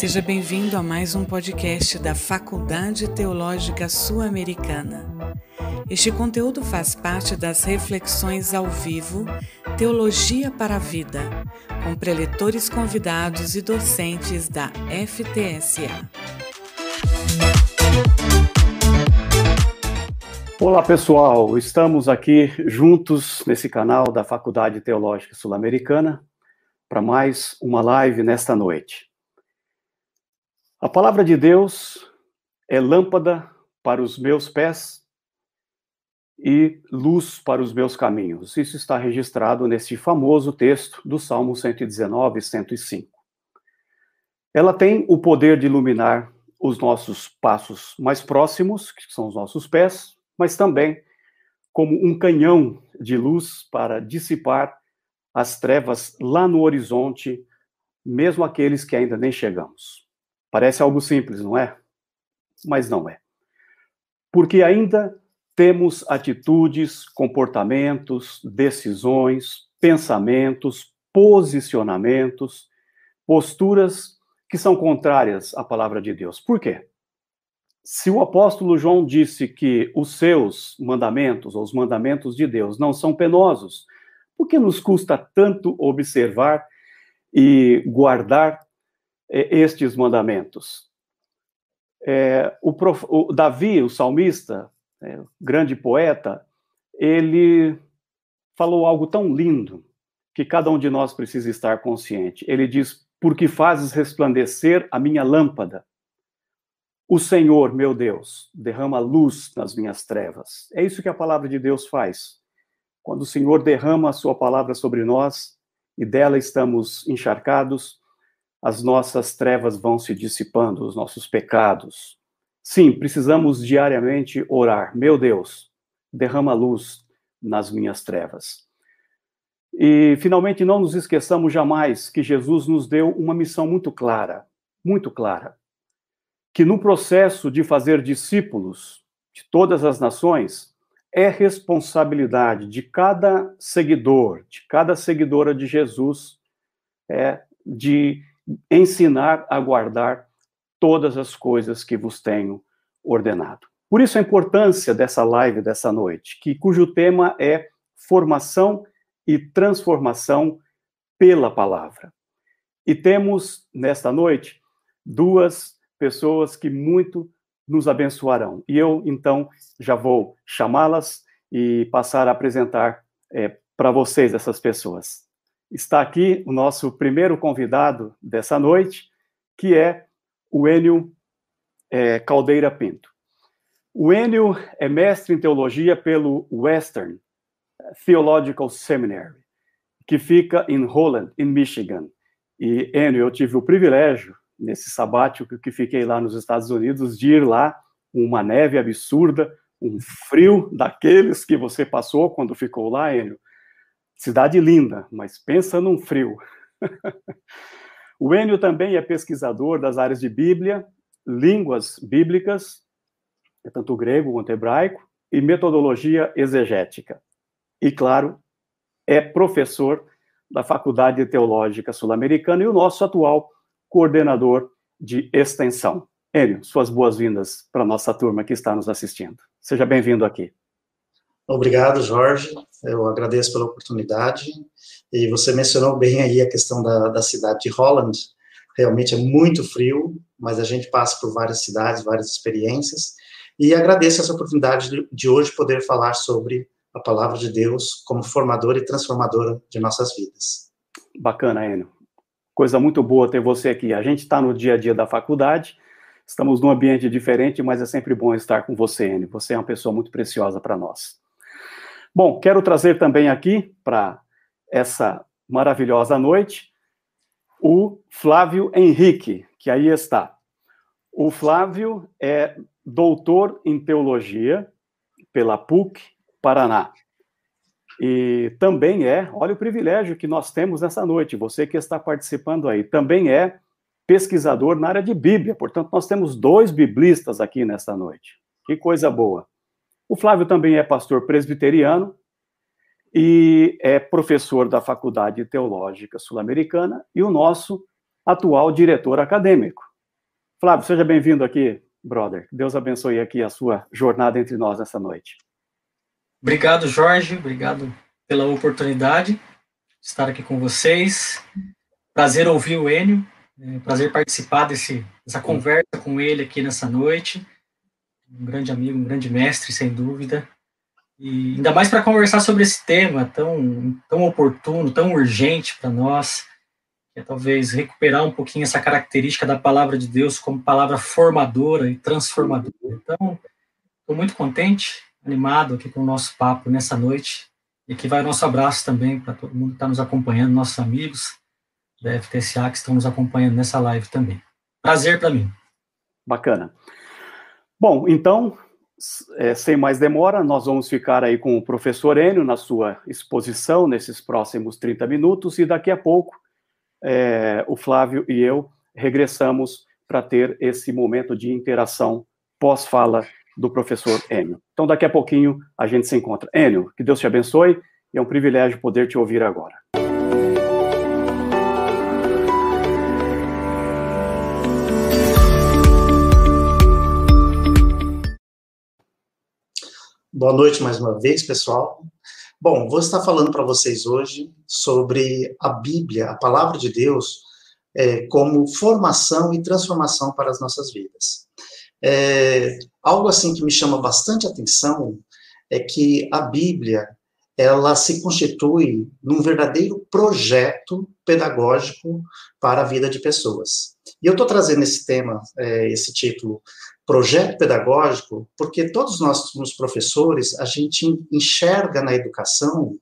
Seja bem-vindo a mais um podcast da Faculdade Teológica Sul-Americana. Este conteúdo faz parte das reflexões ao vivo Teologia para a Vida, com preletores convidados e docentes da FTSA. Olá pessoal, estamos aqui juntos nesse canal da Faculdade Teológica Sul-Americana para mais uma live nesta noite. A palavra de Deus é lâmpada para os meus pés e luz para os meus caminhos. Isso está registrado nesse famoso texto do Salmo 119, 105. Ela tem o poder de iluminar os nossos passos mais próximos, que são os nossos pés, mas também como um canhão de luz para dissipar as trevas lá no horizonte, mesmo aqueles que ainda nem chegamos. Parece algo simples, não é? Mas não é. Porque ainda temos atitudes, comportamentos, decisões, pensamentos, posicionamentos, posturas que são contrárias à palavra de Deus. Por quê? Se o apóstolo João disse que os seus mandamentos, ou os mandamentos de Deus, não são penosos, por que nos custa tanto observar e guardar estes mandamentos? É, o, prof, o, Davi, o salmista, é, grande poeta, ele falou algo tão lindo que cada um de nós precisa estar consciente. Ele diz: Porque fazes resplandecer a minha lâmpada. O Senhor, meu Deus, derrama luz nas minhas trevas. É isso que a palavra de Deus faz. Quando o Senhor derrama a sua palavra sobre nós e dela estamos encharcados, as nossas trevas vão se dissipando, os nossos pecados. Sim, precisamos diariamente orar. Meu Deus, derrama luz nas minhas trevas. E, finalmente, não nos esqueçamos jamais que Jesus nos deu uma missão muito clara, muito clara. Que no processo de fazer discípulos de todas as nações, é responsabilidade de cada seguidor, de cada seguidora de Jesus, é de ensinar a guardar todas as coisas que vos tenho ordenado. Por isso a importância dessa live dessa noite, que cujo tema é formação e transformação pela palavra. E temos nesta noite duas pessoas que muito nos abençoarão. E eu, então, já vou chamá-las e passar a apresentar é, para vocês essas pessoas. Está aqui o nosso primeiro convidado dessa noite, que é o Enio é, Caldeira Pinto. O Enio é mestre em teologia pelo Western Theological Seminary, que fica em Holland, em Michigan. E, Enio, eu tive o privilégio nesse sabático que fiquei lá nos Estados Unidos, de ir lá, uma neve absurda, um frio daqueles que você passou quando ficou lá, Enio. Cidade linda, mas pensa num frio. o Enio também é pesquisador das áreas de Bíblia, línguas bíblicas, é tanto grego quanto hebraico, e metodologia exegética. E, claro, é professor da Faculdade Teológica Sul-Americana e o nosso atual coordenador de extensão. Enio, suas boas-vindas para a nossa turma que está nos assistindo. Seja bem-vindo aqui. Obrigado, Jorge. Eu agradeço pela oportunidade. E você mencionou bem aí a questão da, da cidade de Holland. Realmente é muito frio, mas a gente passa por várias cidades, várias experiências. E agradeço essa oportunidade de, hoje poder falar sobre a palavra de Deus como formadora e transformadora de nossas vidas. Bacana, Enio. Coisa muito boa ter você aqui. A gente está no dia a dia da faculdade, estamos num ambiente diferente, mas é sempre bom estar com você, Enio. Você é uma pessoa muito preciosa para nós. Bom, quero trazer também aqui para essa maravilhosa noite o Flávio Henrique, que aí está. O Flávio é doutor em teologia pela PUC Paraná. E também é, olha o privilégio que nós temos nessa noite, você que está participando aí, também é pesquisador na área de Bíblia, portanto, nós temos dois biblistas aqui nessa noite. Que coisa boa. O Flávio também é pastor presbiteriano e é professor da Faculdade Teológica Sul-Americana e o nosso atual diretor acadêmico. Flávio, seja bem-vindo aqui, brother. Deus abençoe aqui a sua jornada entre nós essa noite. Obrigado, Jorge. Obrigado pela oportunidade de estar aqui com vocês. Prazer ouvir o Enio. É prazer participar desse, dessa conversa com ele aqui nessa noite. Um grande amigo, um grande mestre, sem dúvida. E ainda mais para conversar sobre esse tema tão, tão oportuno, tão urgente para nós que é talvez recuperar um pouquinho essa característica da palavra de Deus como palavra formadora e transformadora. Então, estou muito contente, animado aqui com o nosso papo nessa noite. E aqui vai o nosso abraço também para todo mundo que está nos acompanhando, nossos amigos da FTSA que estão nos acompanhando nessa live também. Prazer para mim. Bacana. Bom, então, é, sem mais demora, nós vamos ficar aí com o professor Enio na sua exposição nesses próximos 30 minutos e daqui a pouco é, o Flávio e eu regressamos para ter esse momento de interação pós-fala do professor Enio. Então, daqui a pouquinho a gente se encontra. Enio, que Deus te abençoe e é um privilégio poder te ouvir agora. Boa noite mais uma vez, pessoal. Bom, vou estar falando para vocês hoje sobre a Bíblia, a palavra de Deus, é, como formação e transformação para as nossas vidas. É, algo assim que me chama bastante atenção é que a Bíblia ela se constitui num verdadeiro projeto pedagógico para a vida de pessoas. E eu estou trazendo esse tema, é, esse título, projeto pedagógico, porque todos nós, como professores, a gente enxerga na educação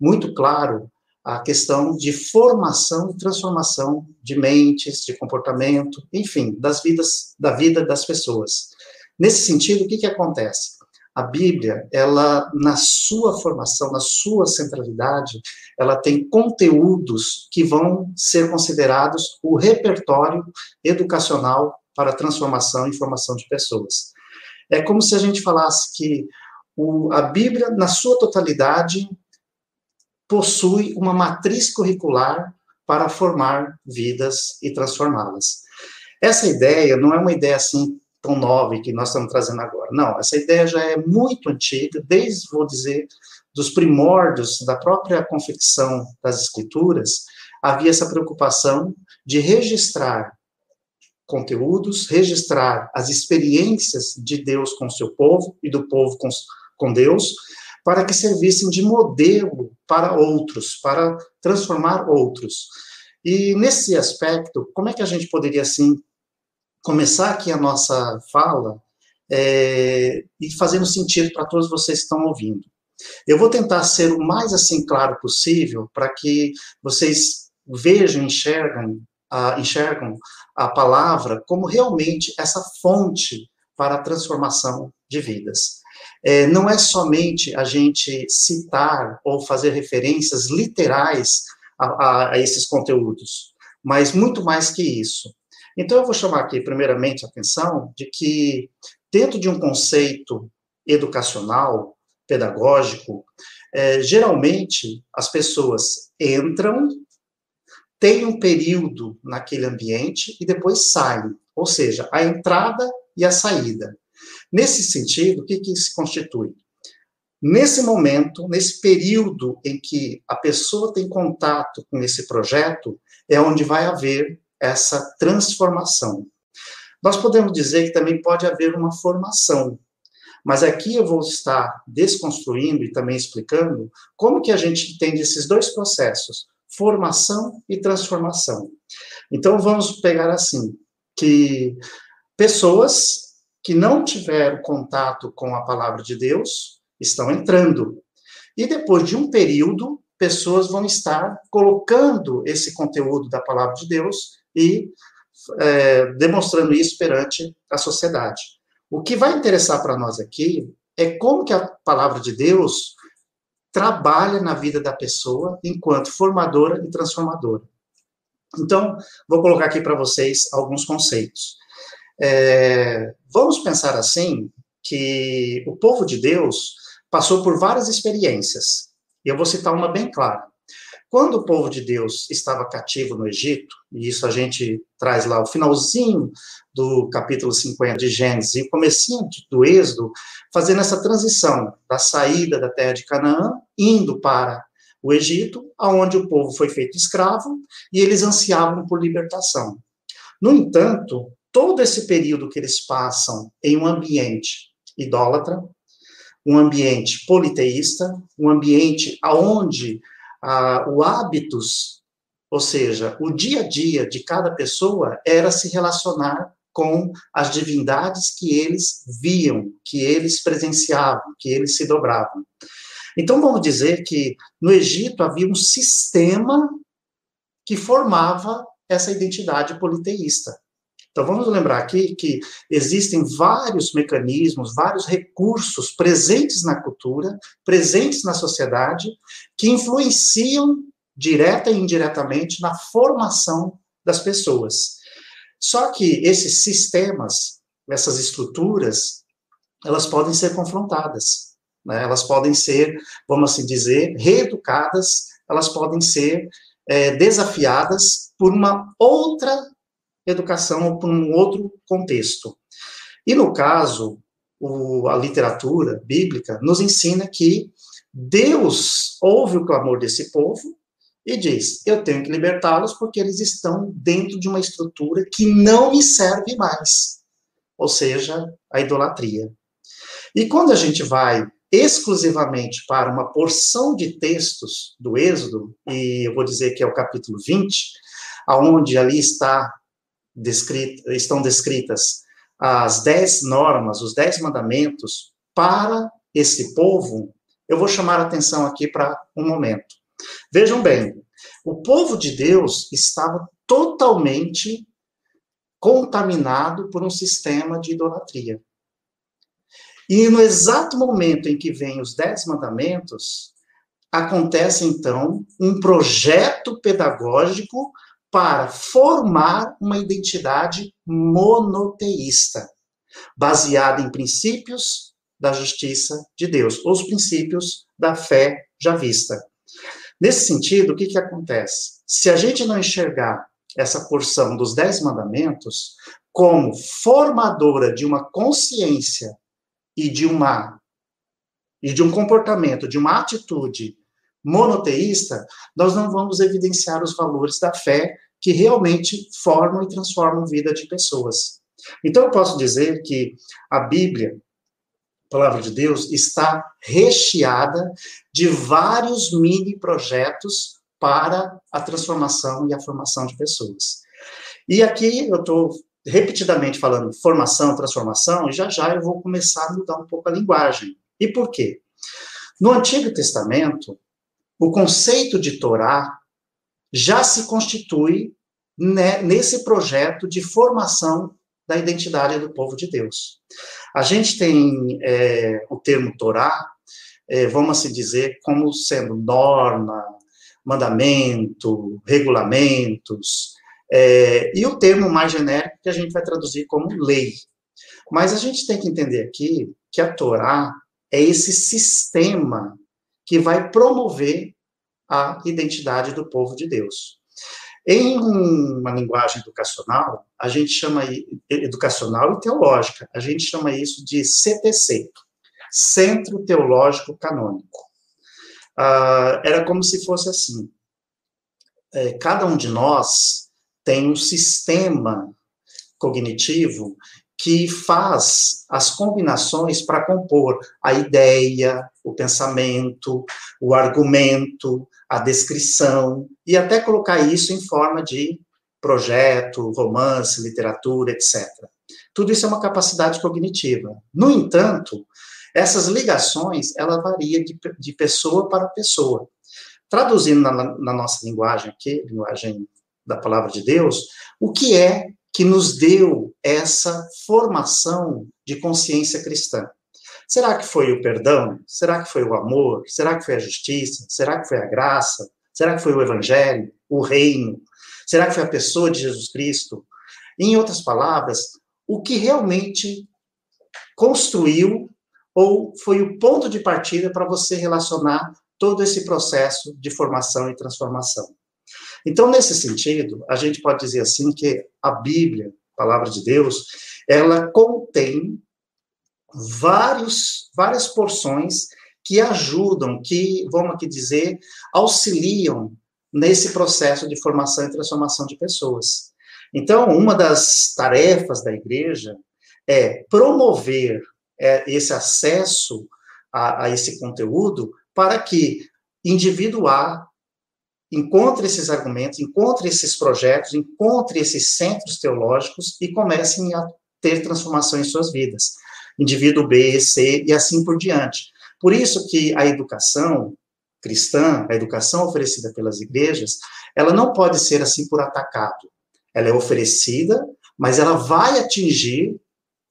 muito claro a questão de formação e transformação de mentes, de comportamento, enfim, das vidas, da vida das pessoas. Nesse sentido, o que, que acontece? A Bíblia, ela, na sua formação, na sua centralidade, ela tem conteúdos que vão ser considerados o repertório educacional para transformação e formação de pessoas. É como se a gente falasse que o, a Bíblia, na sua totalidade, possui uma matriz curricular para formar vidas e transformá-las. Essa ideia não é uma ideia assim tão nova que nós estamos trazendo agora. Não, essa ideia já é muito antiga, desde, vou dizer, dos primórdios da própria confecção das escrituras, havia essa preocupação de registrar conteúdos, registrar as experiências de Deus com o seu povo e do povo com, com Deus, para que servissem de modelo para outros, para transformar outros. E nesse aspecto, como é que a gente poderia, assim, começar aqui a nossa fala é, e fazendo sentido para todos vocês que estão ouvindo? Eu vou tentar ser o mais, assim, claro possível para que vocês vejam, enxergam uh, enxergam a palavra como realmente essa fonte para a transformação de vidas. É, não é somente a gente citar ou fazer referências literais a, a, a esses conteúdos, mas muito mais que isso. Então, eu vou chamar aqui, primeiramente, a atenção de que, dentro de um conceito educacional, pedagógico, é, geralmente as pessoas entram tem um período naquele ambiente e depois saem, ou seja, a entrada e a saída. Nesse sentido, o que, que se constitui? Nesse momento, nesse período em que a pessoa tem contato com esse projeto, é onde vai haver essa transformação. Nós podemos dizer que também pode haver uma formação, mas aqui eu vou estar desconstruindo e também explicando como que a gente entende esses dois processos, formação e transformação. Então, vamos pegar assim, que pessoas que não tiveram contato com a palavra de Deus estão entrando. E depois de um período, pessoas vão estar colocando esse conteúdo da palavra de Deus e é, demonstrando isso perante a sociedade. O que vai interessar para nós aqui é como que a palavra de Deus trabalha na vida da pessoa enquanto formadora e transformadora. Então, vou colocar aqui para vocês alguns conceitos. É, vamos pensar assim que o povo de Deus passou por várias experiências. E eu vou citar uma bem clara. Quando o povo de Deus estava cativo no Egito, e isso a gente traz lá o finalzinho do capítulo 50 de Gênesis e o comecinho do Êxodo, fazendo essa transição da saída da terra de Canaã, indo para o Egito, aonde o povo foi feito escravo, e eles ansiavam por libertação. No entanto, todo esse período que eles passam em um ambiente idólatra, um ambiente politeísta, um ambiente aonde ah, o hábitos, ou seja, o dia a dia de cada pessoa era se relacionar com as divindades que eles viam, que eles presenciavam, que eles se dobravam. Então, vamos dizer que no Egito havia um sistema que formava essa identidade politeísta. Então, vamos lembrar aqui que existem vários mecanismos, vários recursos presentes na cultura, presentes na sociedade, que influenciam direta e indiretamente na formação das pessoas. Só que esses sistemas, essas estruturas, elas podem ser confrontadas, né? elas podem ser, vamos assim dizer, reeducadas, elas podem ser é, desafiadas por uma outra educação por um outro contexto. E no caso, o, a literatura bíblica nos ensina que Deus ouve o clamor desse povo e diz: Eu tenho que libertá-los porque eles estão dentro de uma estrutura que não me serve mais, ou seja, a idolatria. E quando a gente vai exclusivamente para uma porção de textos do Êxodo, e eu vou dizer que é o capítulo 20, aonde ali está estão descritas as dez normas, os dez mandamentos para esse povo, eu vou chamar a atenção aqui para um momento. Vejam bem, o povo de Deus estava totalmente contaminado por um sistema de idolatria. E no exato momento em que vem os dez mandamentos, acontece então um projeto pedagógico para formar uma identidade monoteísta, baseada em princípios da justiça de Deus, os princípios da fé já vista. Nesse sentido, o que, que acontece? Se a gente não enxergar essa porção dos Dez Mandamentos como formadora de uma consciência e de uma e de um comportamento, de uma atitude monoteísta, nós não vamos evidenciar os valores da fé que realmente formam e transformam a vida de pessoas. Então, eu posso dizer que a Bíblia, a palavra de Deus, está recheada de vários mini projetos para a transformação e a formação de pessoas. E aqui eu estou repetidamente falando formação, transformação, e já já eu vou começar a mudar um pouco a linguagem. E por quê? No Antigo Testamento, o conceito de Torá já se constitui né, nesse projeto de formação da identidade do povo de Deus. A gente tem é, o termo Torá, é, vamos assim dizer, como sendo norma, mandamento, regulamentos, é, e o termo mais genérico que a gente vai traduzir como lei. Mas a gente tem que entender aqui que a Torá é esse sistema que vai promover a identidade do povo de Deus. Em uma linguagem educacional, a gente chama educacional e teológica, a gente chama isso de CTC, Centro Teológico Canônico. Ah, era como se fosse assim: é, cada um de nós tem um sistema cognitivo que faz as combinações para compor a ideia, o pensamento, o argumento, a descrição, e até colocar isso em forma de projeto, romance, literatura, etc. Tudo isso é uma capacidade cognitiva. No entanto, essas ligações, ela varia de, de pessoa para pessoa. Traduzindo na, na nossa linguagem aqui, linguagem da palavra de Deus, o que é que nos deu essa formação de consciência cristã. Será que foi o perdão? Será que foi o amor? Será que foi a justiça? Será que foi a graça? Será que foi o evangelho? O reino? Será que foi a pessoa de Jesus Cristo? Em outras palavras, o que realmente construiu ou foi o ponto de partida para você relacionar todo esse processo de formação e transformação. Então, nesse sentido, a gente pode dizer assim que a Bíblia, a palavra de Deus, ela contém vários, várias porções que ajudam, que, vamos aqui dizer, auxiliam nesse processo de formação e transformação de pessoas. Então, uma das tarefas da igreja é promover é, esse acesso a, a esse conteúdo para que indivíduo A encontre esses argumentos, encontre esses projetos, encontre esses centros teológicos e comecem a ter transformação em suas vidas. Indivíduo B, C e assim por diante. Por isso que a educação cristã, a educação oferecida pelas igrejas, ela não pode ser assim por atacado. Ela é oferecida, mas ela vai atingir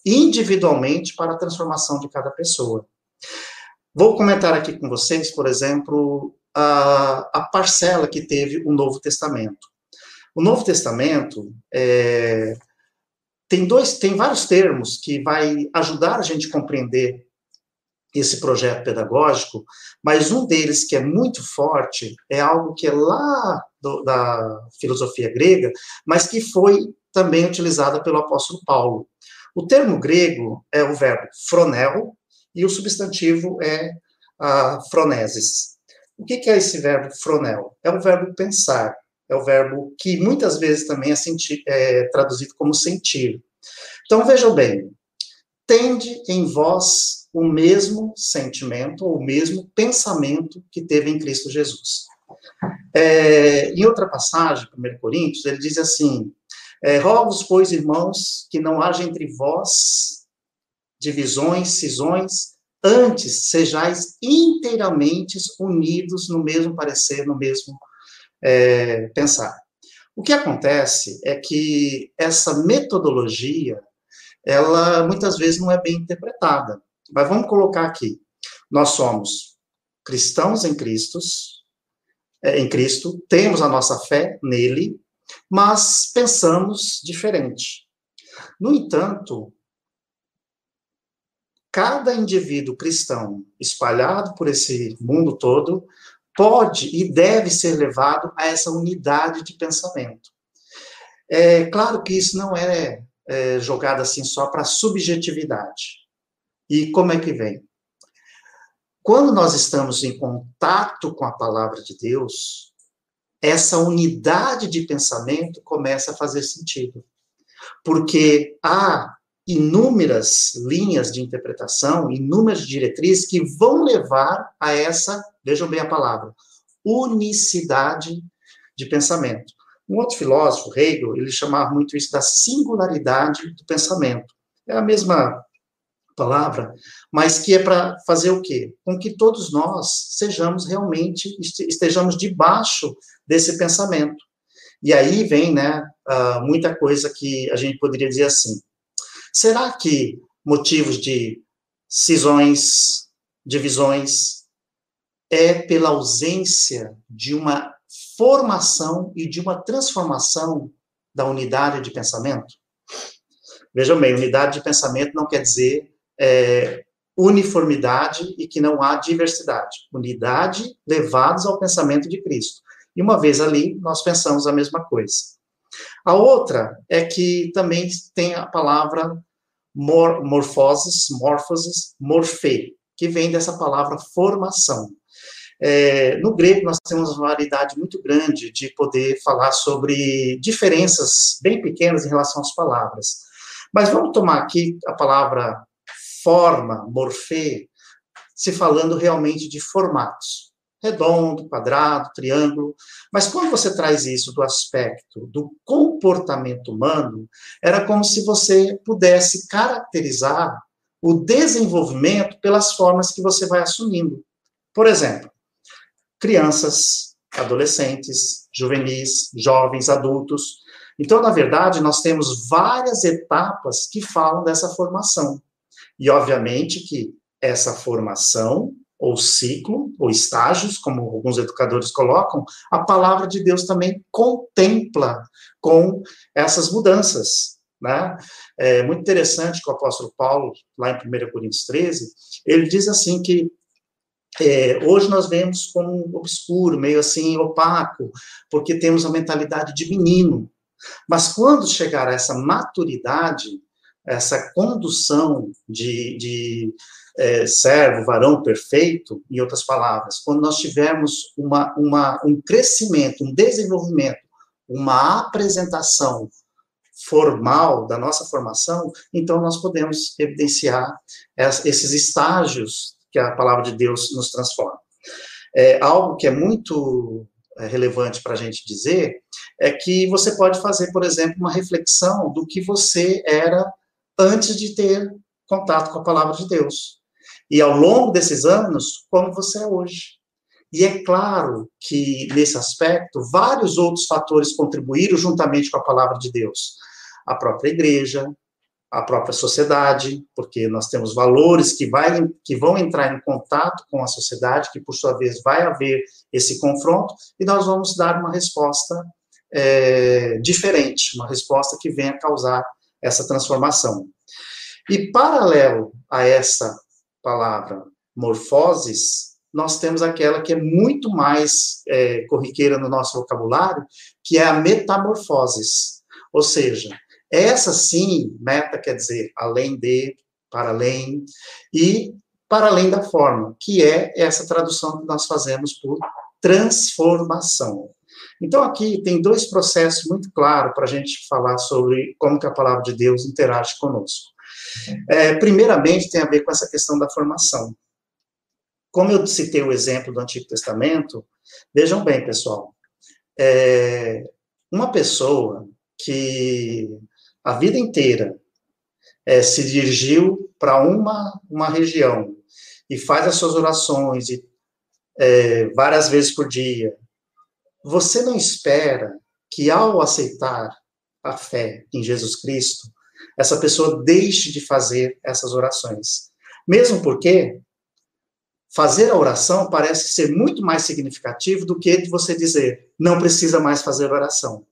individualmente para a transformação de cada pessoa. Vou comentar aqui com vocês, por exemplo, a, a parcela que teve o Novo Testamento. O Novo Testamento é, tem dois, tem vários termos que vai ajudar a gente a compreender esse projeto pedagógico, mas um deles que é muito forte é algo que é lá do, da filosofia grega, mas que foi também utilizada pelo apóstolo Paulo. O termo grego é o verbo fronel e o substantivo é a froneses. O que, é esse verbo fronel? É o verbo pensar, é o verbo que muitas vezes também é, é traduzido como sentir. Então vejam bem, tende em vós o mesmo sentimento ou o mesmo pensamento que teve em Cristo Jesus. É, em outra passagem, 1 Coríntios, ele diz assim: é, Rogo-vos, pois, irmãos, que não haja entre vós divisões, cisões, antes sejais inteiramente unidos no mesmo parecer, no mesmo é, pensar. O que acontece é que essa metodologia, ela muitas vezes não é bem interpretada. Mas vamos colocar aqui. Nós somos cristãos em Cristo, é, em Cristo, temos a nossa fé nele, mas pensamos diferente. No entanto, cada indivíduo cristão espalhado por esse mundo todo pode e deve ser levado a essa unidade de pensamento. É claro que isso não é, é jogado assim só para subjetividade. E como é que vem? Quando nós estamos em contato com a palavra de Deus, essa unidade de pensamento começa a fazer sentido. Porque há inúmeras linhas de interpretação, inúmeras diretrizes que vão levar a essa, vejam bem a palavra, unicidade de pensamento. Um outro filósofo, Hegel, ele chamava muito isso da singularidade do pensamento. É a mesma palavra, mas que é para fazer o quê? Com que todos nós sejamos realmente, estejamos debaixo desse pensamento. E aí vem, né, uh, muita coisa que a gente poderia dizer assim, será que motivos de cisões, divisões, é pela ausência de uma formação e de uma transformação da unidade de pensamento? Vejam bem, unidade de pensamento não quer dizer é, uniformidade e que não há diversidade. Unidade levados ao pensamento de Cristo. E uma vez ali, nós pensamos a mesma coisa. A outra é que também tem a palavra mor, morfoses, morfoses, morfe, que vem dessa palavra formação. É, no grego, nós temos uma variedade muito grande de poder falar sobre diferenças bem pequenas em relação às palavras. Mas vamos tomar aqui a palavra forma, morfê, se falando realmente de formatos. Redondo, quadrado, triângulo. Mas quando você traz isso do aspecto do comportamento humano, era como se você pudesse caracterizar o desenvolvimento pelas formas que você vai assumindo. Por exemplo, crianças, adolescentes, juvenis, jovens, adultos. Então, na verdade, nós temos várias etapas que falam dessa formação. E, obviamente, que essa formação, ou ciclo, ou estágios, como alguns educadores colocam, a palavra de Deus também contempla com essas mudanças. Né? É muito interessante que o apóstolo Paulo, lá em 1 Coríntios 13, ele diz assim que é, hoje nós vemos como obscuro, meio assim opaco, porque temos a mentalidade de menino. Mas quando chegar a essa maturidade, essa condução de, de é, servo, varão perfeito, em outras palavras, quando nós tivermos uma, uma, um crescimento, um desenvolvimento, uma apresentação formal da nossa formação, então nós podemos evidenciar esses estágios que a palavra de Deus nos transforma. É, algo que é muito é, relevante para a gente dizer é que você pode fazer, por exemplo, uma reflexão do que você era antes de ter contato com a palavra de Deus. E ao longo desses anos, como você é hoje. E é claro que, nesse aspecto, vários outros fatores contribuíram juntamente com a palavra de Deus. A própria igreja, a própria sociedade, porque nós temos valores que, vai, que vão entrar em contato com a sociedade, que por sua vez vai haver esse confronto, e nós vamos dar uma resposta é, diferente, uma resposta que venha causar essa transformação. E paralelo a essa palavra morfoses, nós temos aquela que é muito mais é, corriqueira no nosso vocabulário, que é a metamorfoses. Ou seja, essa sim, meta quer dizer além de, para além, e para além da forma, que é essa tradução que nós fazemos por transformação. Então, aqui tem dois processos muito claros para a gente falar sobre como que a palavra de Deus interage conosco. É, primeiramente, tem a ver com essa questão da formação. Como eu citei o exemplo do Antigo Testamento, vejam bem, pessoal, é, uma pessoa que a vida inteira é, se dirigiu para uma, uma região e faz as suas orações e, é, várias vezes por dia, você não espera que ao aceitar a fé em Jesus Cristo, essa pessoa deixe de fazer essas orações. Mesmo porque fazer a oração parece ser muito mais significativo do que você dizer, não precisa mais fazer oração.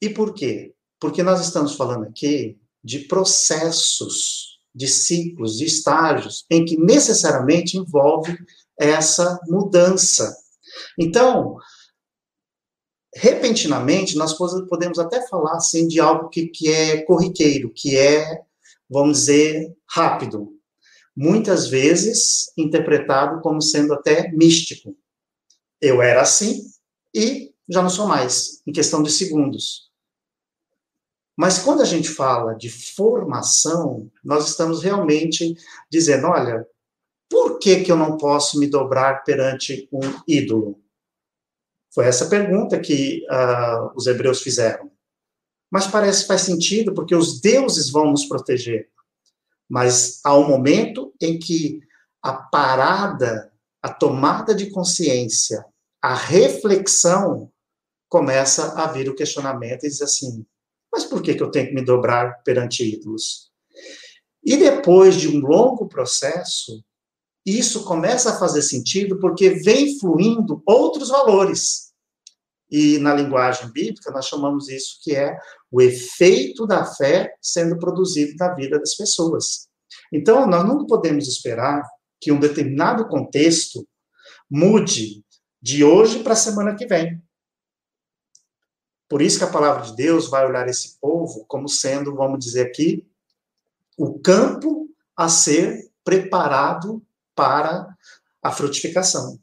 E por quê? Porque nós estamos falando aqui de processos, de ciclos, de estágios, em que necessariamente envolve essa mudança. Então, repentinamente, nós podemos até falar assim de algo que, que é corriqueiro, que é, vamos dizer, rápido. Muitas vezes interpretado como sendo até místico. Eu era assim e já não sou mais, em questão de segundos. Mas quando a gente fala de formação, nós estamos realmente dizendo, olha, por que, que eu não posso me dobrar perante um ídolo? Foi essa pergunta que uh, os hebreus fizeram. Mas parece que faz sentido, porque os deuses vão nos proteger. Mas há um momento em que a parada, a tomada de consciência, a reflexão começa a vir o questionamento e diz assim: mas por que, que eu tenho que me dobrar perante ídolos? E depois de um longo processo, isso começa a fazer sentido porque vem fluindo outros valores. E na linguagem bíblica, nós chamamos isso que é o efeito da fé sendo produzido na vida das pessoas. Então, nós não podemos esperar que um determinado contexto mude de hoje para a semana que vem. Por isso que a palavra de Deus vai olhar esse povo como sendo, vamos dizer aqui, o campo a ser preparado para a frutificação.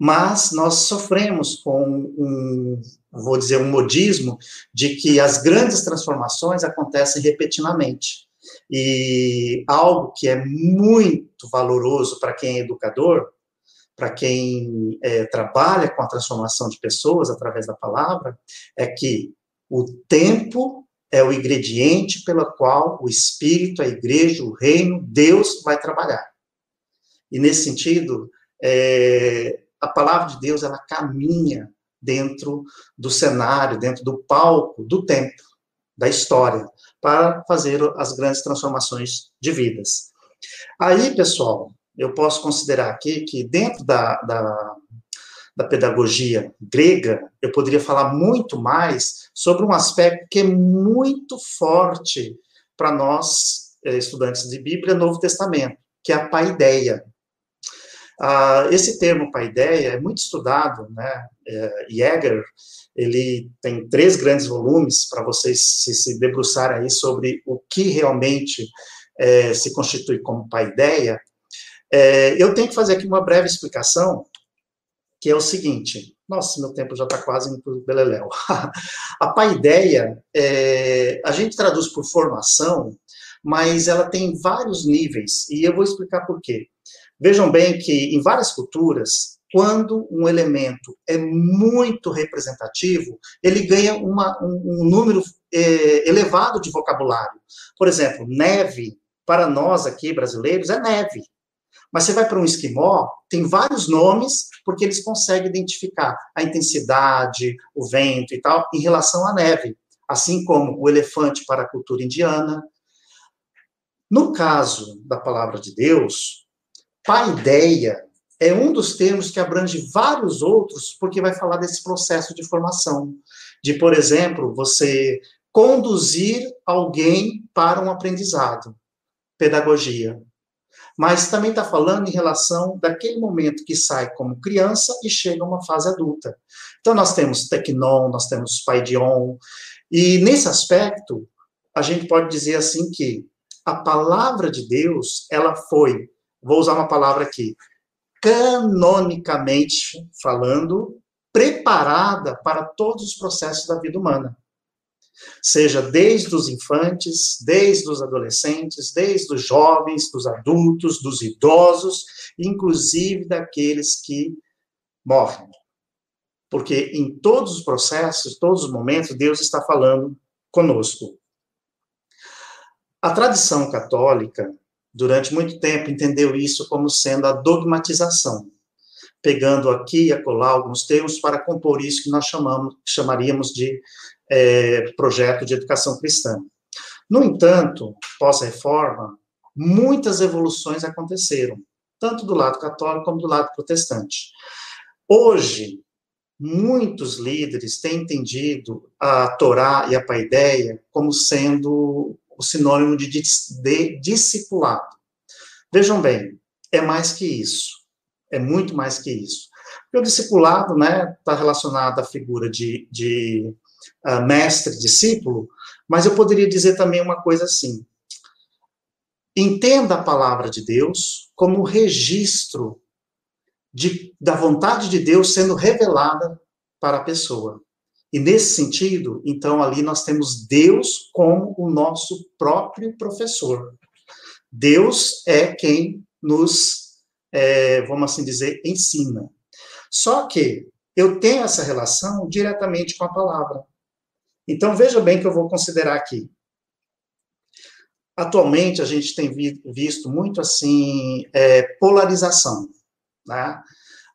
Mas nós sofremos com um, vou dizer, um modismo de que as grandes transformações acontecem repetidamente. E algo que é muito valoroso para quem é educador para quem é, trabalha com a transformação de pessoas através da palavra, é que o tempo é o ingrediente pelo qual o Espírito, a igreja, o reino, Deus vai trabalhar. E nesse sentido, é, a palavra de Deus ela caminha dentro do cenário, dentro do palco do tempo, da história, para fazer as grandes transformações de vidas. Aí, pessoal, eu posso considerar aqui que dentro da, da, da pedagogia grega, eu poderia falar muito mais sobre um aspecto que é muito forte para nós, eh, estudantes de Bíblia, Novo Testamento, que é a paideia. Ah, esse termo paideia é muito estudado, né? É, Jäger, ele tem três grandes volumes para vocês se, se debruçarem aí sobre o que realmente é, se constitui como paideia. É, eu tenho que fazer aqui uma breve explicação, que é o seguinte, nossa, meu tempo já está quase indo para o beleléu. a paideia, é, a gente traduz por formação, mas ela tem vários níveis, e eu vou explicar por quê. Vejam bem que em várias culturas, quando um elemento é muito representativo, ele ganha uma, um, um número é, elevado de vocabulário. Por exemplo, neve, para nós aqui brasileiros, é neve. Mas você vai para um esquimó, tem vários nomes, porque eles conseguem identificar a intensidade, o vento e tal, em relação à neve. Assim como o elefante para a cultura indiana. No caso da palavra de Deus, paideia é um dos termos que abrange vários outros, porque vai falar desse processo de formação. De, por exemplo, você conduzir alguém para um aprendizado, pedagogia mas também está falando em relação daquele momento que sai como criança e chega a uma fase adulta. Então, nós temos Tecnon, nós temos Paidion, e nesse aspecto, a gente pode dizer assim que a palavra de Deus, ela foi, vou usar uma palavra aqui, canonicamente falando, preparada para todos os processos da vida humana seja desde os infantes, desde os adolescentes, desde os jovens, dos adultos, dos idosos, inclusive daqueles que morrem. Porque em todos os processos, todos os momentos, Deus está falando conosco. A tradição católica, durante muito tempo, entendeu isso como sendo a dogmatização, pegando aqui e acolá alguns termos para compor isso que nós chamamos, chamaríamos de é, projeto de educação cristã. No entanto, pós-reforma, muitas evoluções aconteceram, tanto do lado católico como do lado protestante. Hoje, muitos líderes têm entendido a Torá e a Paideia como sendo o sinônimo de, de discipulado. Vejam bem, é mais que isso. É muito mais que isso. Porque o discipulado está né, tá relacionado à figura de, de uh, mestre, discípulo, mas eu poderia dizer também uma coisa assim. Entenda a palavra de Deus como registro de, da vontade de Deus sendo revelada para a pessoa. E nesse sentido, então, ali nós temos Deus como o nosso próprio professor. Deus é quem nos, é, vamos assim dizer, ensina. Só que eu tenho essa relação diretamente com a palavra. Então, veja bem que eu vou considerar aqui. Atualmente, a gente tem visto muito, assim, é, polarização, né?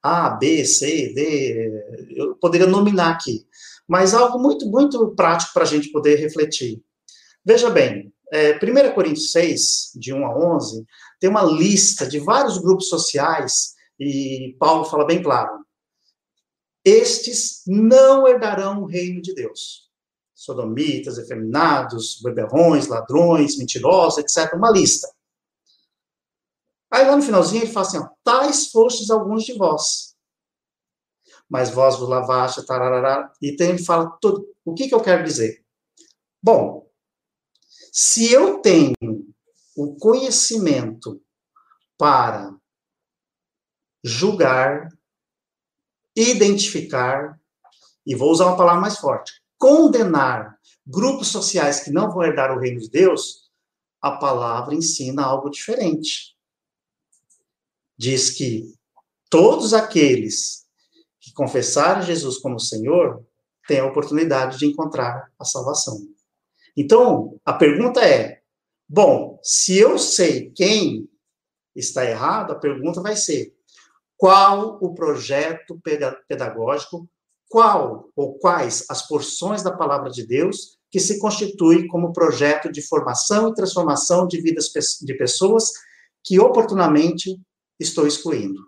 A, B, C, D, eu poderia nominar aqui, mas algo muito, muito prático para a gente poder refletir. Veja bem, é, 1 Coríntios 6, de 1 a 11, tem uma lista de vários grupos sociais, e Paulo fala bem claro, estes não herdarão o reino de Deus sodomitas, efeminados, beberrões, ladrões, mentirosos, etc. Uma lista. Aí lá no finalzinho ele fala assim: ó, tais fostes alguns de vós. Mas vós vos lavaste, tarará. E ele fala tudo. O que, que eu quero dizer? Bom, se eu tenho o conhecimento para julgar, identificar, e vou usar uma palavra mais forte, condenar grupos sociais que não vão herdar o reino de Deus, a palavra ensina algo diferente. Diz que todos aqueles que confessarem Jesus como Senhor têm a oportunidade de encontrar a salvação. Então, a pergunta é: bom, se eu sei quem está errado, a pergunta vai ser: qual o projeto pedagógico qual ou quais as porções da palavra de Deus que se constitui como projeto de formação e transformação de vidas de pessoas que oportunamente estou excluindo.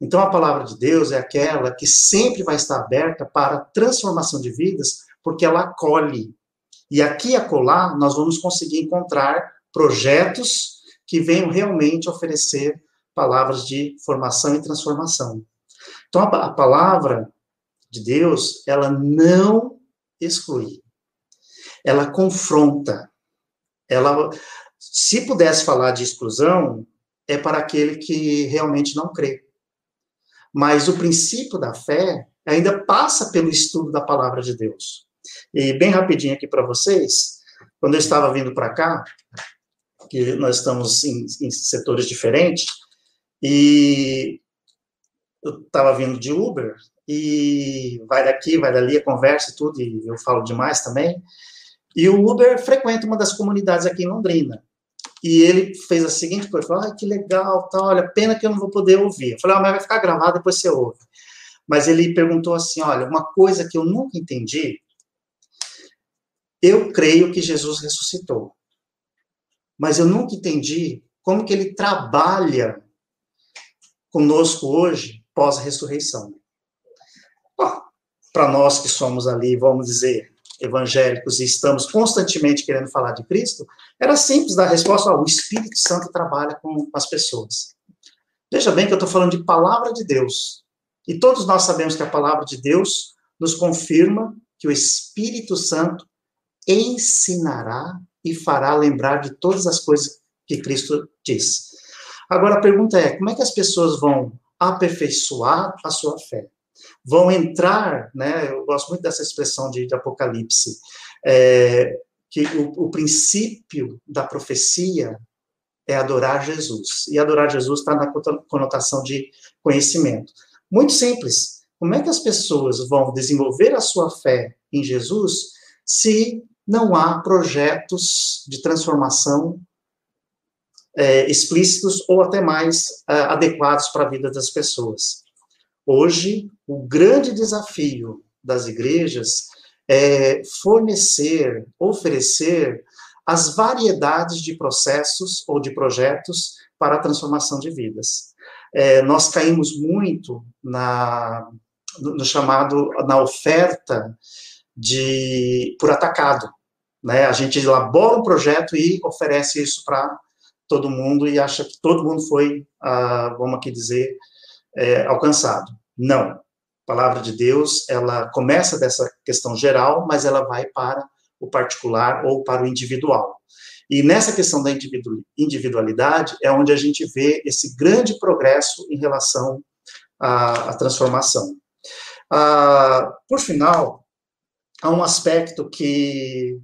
Então, a palavra de Deus é aquela que sempre vai estar aberta para transformação de vidas, porque ela acolhe. E aqui e acolá, nós vamos conseguir encontrar projetos que venham realmente oferecer palavras de formação e transformação. Então, a, a palavra de Deus, ela não exclui, ela confronta. Ela, se pudesse falar de exclusão, é para aquele que realmente não crê. Mas o princípio da fé ainda passa pelo estudo da palavra de Deus. E bem rapidinho aqui para vocês, quando eu estava vindo para cá, que nós estamos em, em setores diferentes, e eu estava vindo de Uber, e vai daqui, vai dali, a conversa e tudo, e eu falo demais também, e o Uber frequenta uma das comunidades aqui em Londrina. E ele fez a seguinte coisa, falou, ah, que legal, tá, olha, pena que eu não vou poder ouvir. Eu falei, ah, mas vai ficar gravado, depois você ouve. Mas ele perguntou assim, olha, uma coisa que eu nunca entendi, eu creio que Jesus ressuscitou, mas eu nunca entendi como que ele trabalha conosco hoje pós-ressurreição. Para nós que somos ali, vamos dizer, evangélicos e estamos constantemente querendo falar de Cristo, era simples dar a resposta, ó, o Espírito Santo trabalha com as pessoas. Veja bem que eu estou falando de palavra de Deus. E todos nós sabemos que a palavra de Deus nos confirma que o Espírito Santo ensinará e fará lembrar de todas as coisas que Cristo diz. Agora a pergunta é: como é que as pessoas vão aperfeiçoar a sua fé? Vão entrar, né, eu gosto muito dessa expressão de, de Apocalipse, é, que o, o, princípio da profecia é adorar Jesus. E adorar Jesus está na conotação de conhecimento. Muito simples. Como é que as pessoas vão desenvolver a sua fé em Jesus se não há projetos de transformação é, explícitos ou até mais é, adequados para a vida das pessoas? Hoje, o grande desafio das igrejas é fornecer, oferecer as variedades de processos ou de projetos para a transformação de vidas. É, nós caímos muito na, no chamado, na oferta de por atacado. Né? A gente elabora um projeto e oferece isso para todo mundo e acha que todo mundo foi, ah, vamos aqui dizer, é, alcançado. Não. A palavra de Deus, ela começa dessa questão geral, mas ela vai para o particular ou para o individual. E nessa questão da individualidade é onde a gente vê esse grande progresso em relação à, à transformação. Ah, por final, há um aspecto que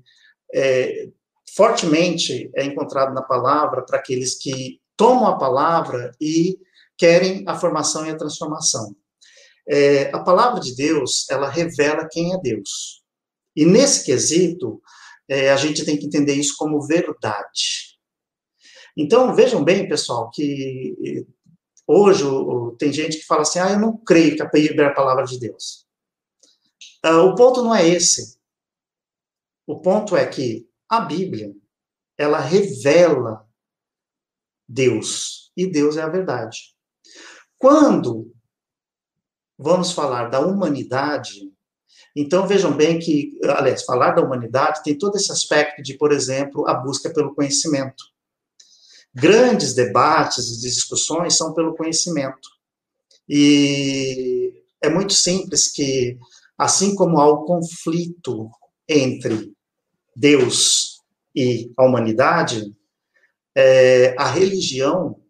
é, fortemente é encontrado na palavra para aqueles que tomam a palavra e querem a formação e a transformação. É, a palavra de Deus, ela revela quem é Deus. E nesse quesito, é, a gente tem que entender isso como verdade. Então, vejam bem, pessoal, que hoje tem gente que fala assim, ah, eu não creio que a Bíblia é a palavra de Deus. Uh, o ponto não é esse. O ponto é que a Bíblia, ela revela Deus, e Deus é a verdade. Quando vamos falar da humanidade, então vejam bem que, aliás, falar da humanidade tem todo esse aspecto de, por exemplo, a busca pelo conhecimento. Grandes debates e discussões são pelo conhecimento. E é muito simples que, assim como há o conflito entre Deus e a humanidade, é, a religião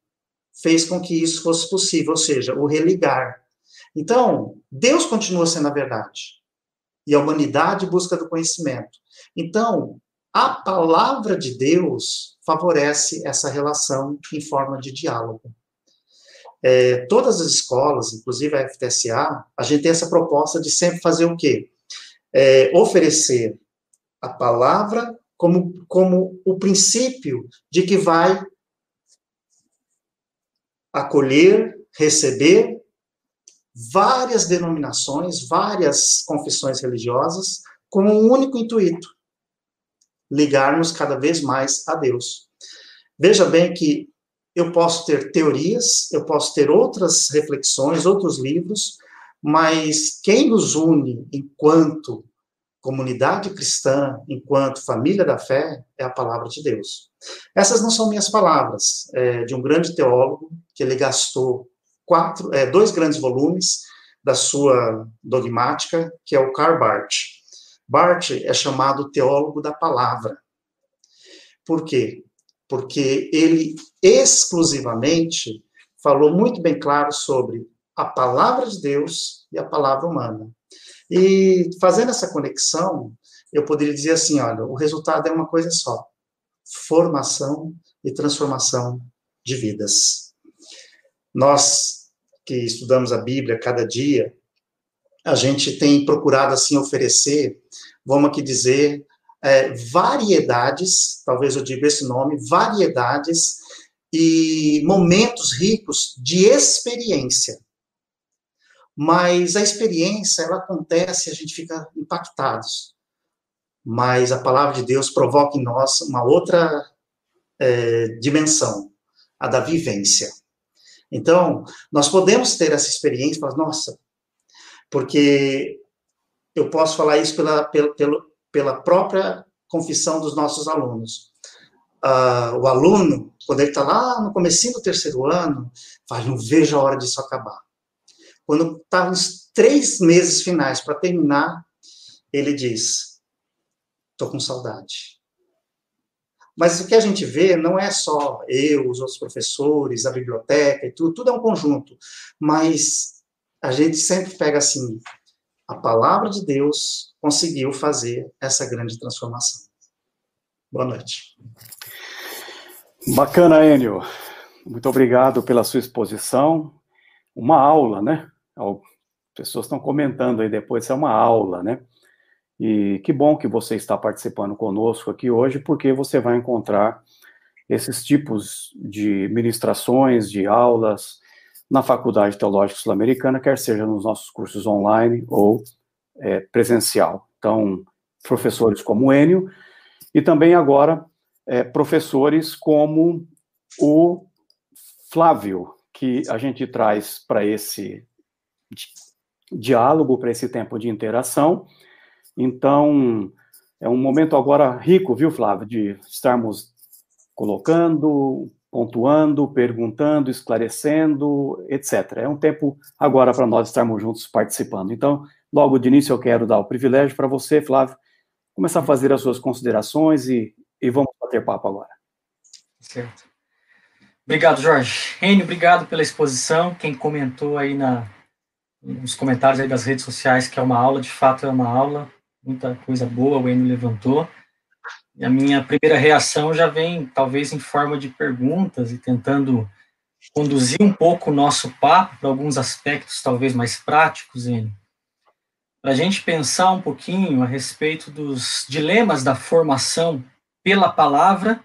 fez com que isso fosse possível, ou seja, o religar. Então, Deus continua sendo a verdade. E a humanidade busca do conhecimento. Então, a palavra de Deus favorece essa relação em forma de diálogo. É, todas as escolas, inclusive a FTSA, a gente tem essa proposta de sempre fazer o quê? É, oferecer a palavra como, como o princípio de que vai acolher, receber várias denominações, várias confissões religiosas, com um único intuito: ligarmos cada vez mais a Deus. Veja bem que eu posso ter teorias, eu posso ter outras reflexões, outros livros, mas quem nos une enquanto comunidade cristã, enquanto família da fé, é a palavra de Deus. Essas não são minhas palavras, é de um grande teólogo que ele gastou quatro, é, dois grandes volumes da sua dogmática, que é o Karl Barth. Barth é chamado teólogo da palavra. Por quê? Porque ele exclusivamente falou muito bem claro sobre a palavra de Deus e a palavra humana. E fazendo essa conexão, eu poderia dizer assim, olha, o resultado é uma coisa só: formação e transformação de vidas. Nós que estudamos a Bíblia cada dia, a gente tem procurado assim oferecer, vamos aqui dizer, é, variedades, talvez eu diga esse nome, variedades e momentos ricos de experiência. Mas a experiência, ela acontece a gente fica impactados. Mas a palavra de Deus provoca em nós uma outra é, dimensão, a da vivência. Então, nós podemos ter essa experiência falar, nossa, porque eu posso falar isso pela, pela, pela própria confissão dos nossos alunos. Uh, o aluno, quando ele está lá no comecinho do terceiro ano, fala, não vejo a hora disso acabar. Quando está nos três meses finais para terminar, ele diz: estou com saudade. Mas o que a gente vê não é só eu, os outros professores, a biblioteca e tudo, tudo é um conjunto. Mas a gente sempre pega assim: a palavra de Deus conseguiu fazer essa grande transformação. Boa noite. Bacana, Enio. Muito obrigado pela sua exposição. Uma aula, né? Pessoas estão comentando aí depois, é uma aula, né? E que bom que você está participando conosco aqui hoje, porque você vai encontrar esses tipos de ministrações, de aulas na Faculdade Teológica Sul-Americana, quer seja nos nossos cursos online ou é, presencial. Então, professores como Enio, e também agora é, professores como o Flávio, que a gente traz para esse diálogo, para esse tempo de interação. Então, é um momento agora rico, viu, Flávio, de estarmos colocando, pontuando, perguntando, esclarecendo, etc. É um tempo agora para nós estarmos juntos participando. Então, logo de início, eu quero dar o privilégio para você, Flávio, começar a fazer as suas considerações e, e vamos bater papo agora. Certo. Obrigado, Jorge. Enio, obrigado pela exposição. Quem comentou aí na, nos comentários aí das redes sociais que é uma aula, de fato é uma aula, muita coisa boa o Enio levantou. E a minha primeira reação já vem, talvez, em forma de perguntas e tentando conduzir um pouco o nosso papo para alguns aspectos talvez mais práticos, Enio. Para a gente pensar um pouquinho a respeito dos dilemas da formação pela palavra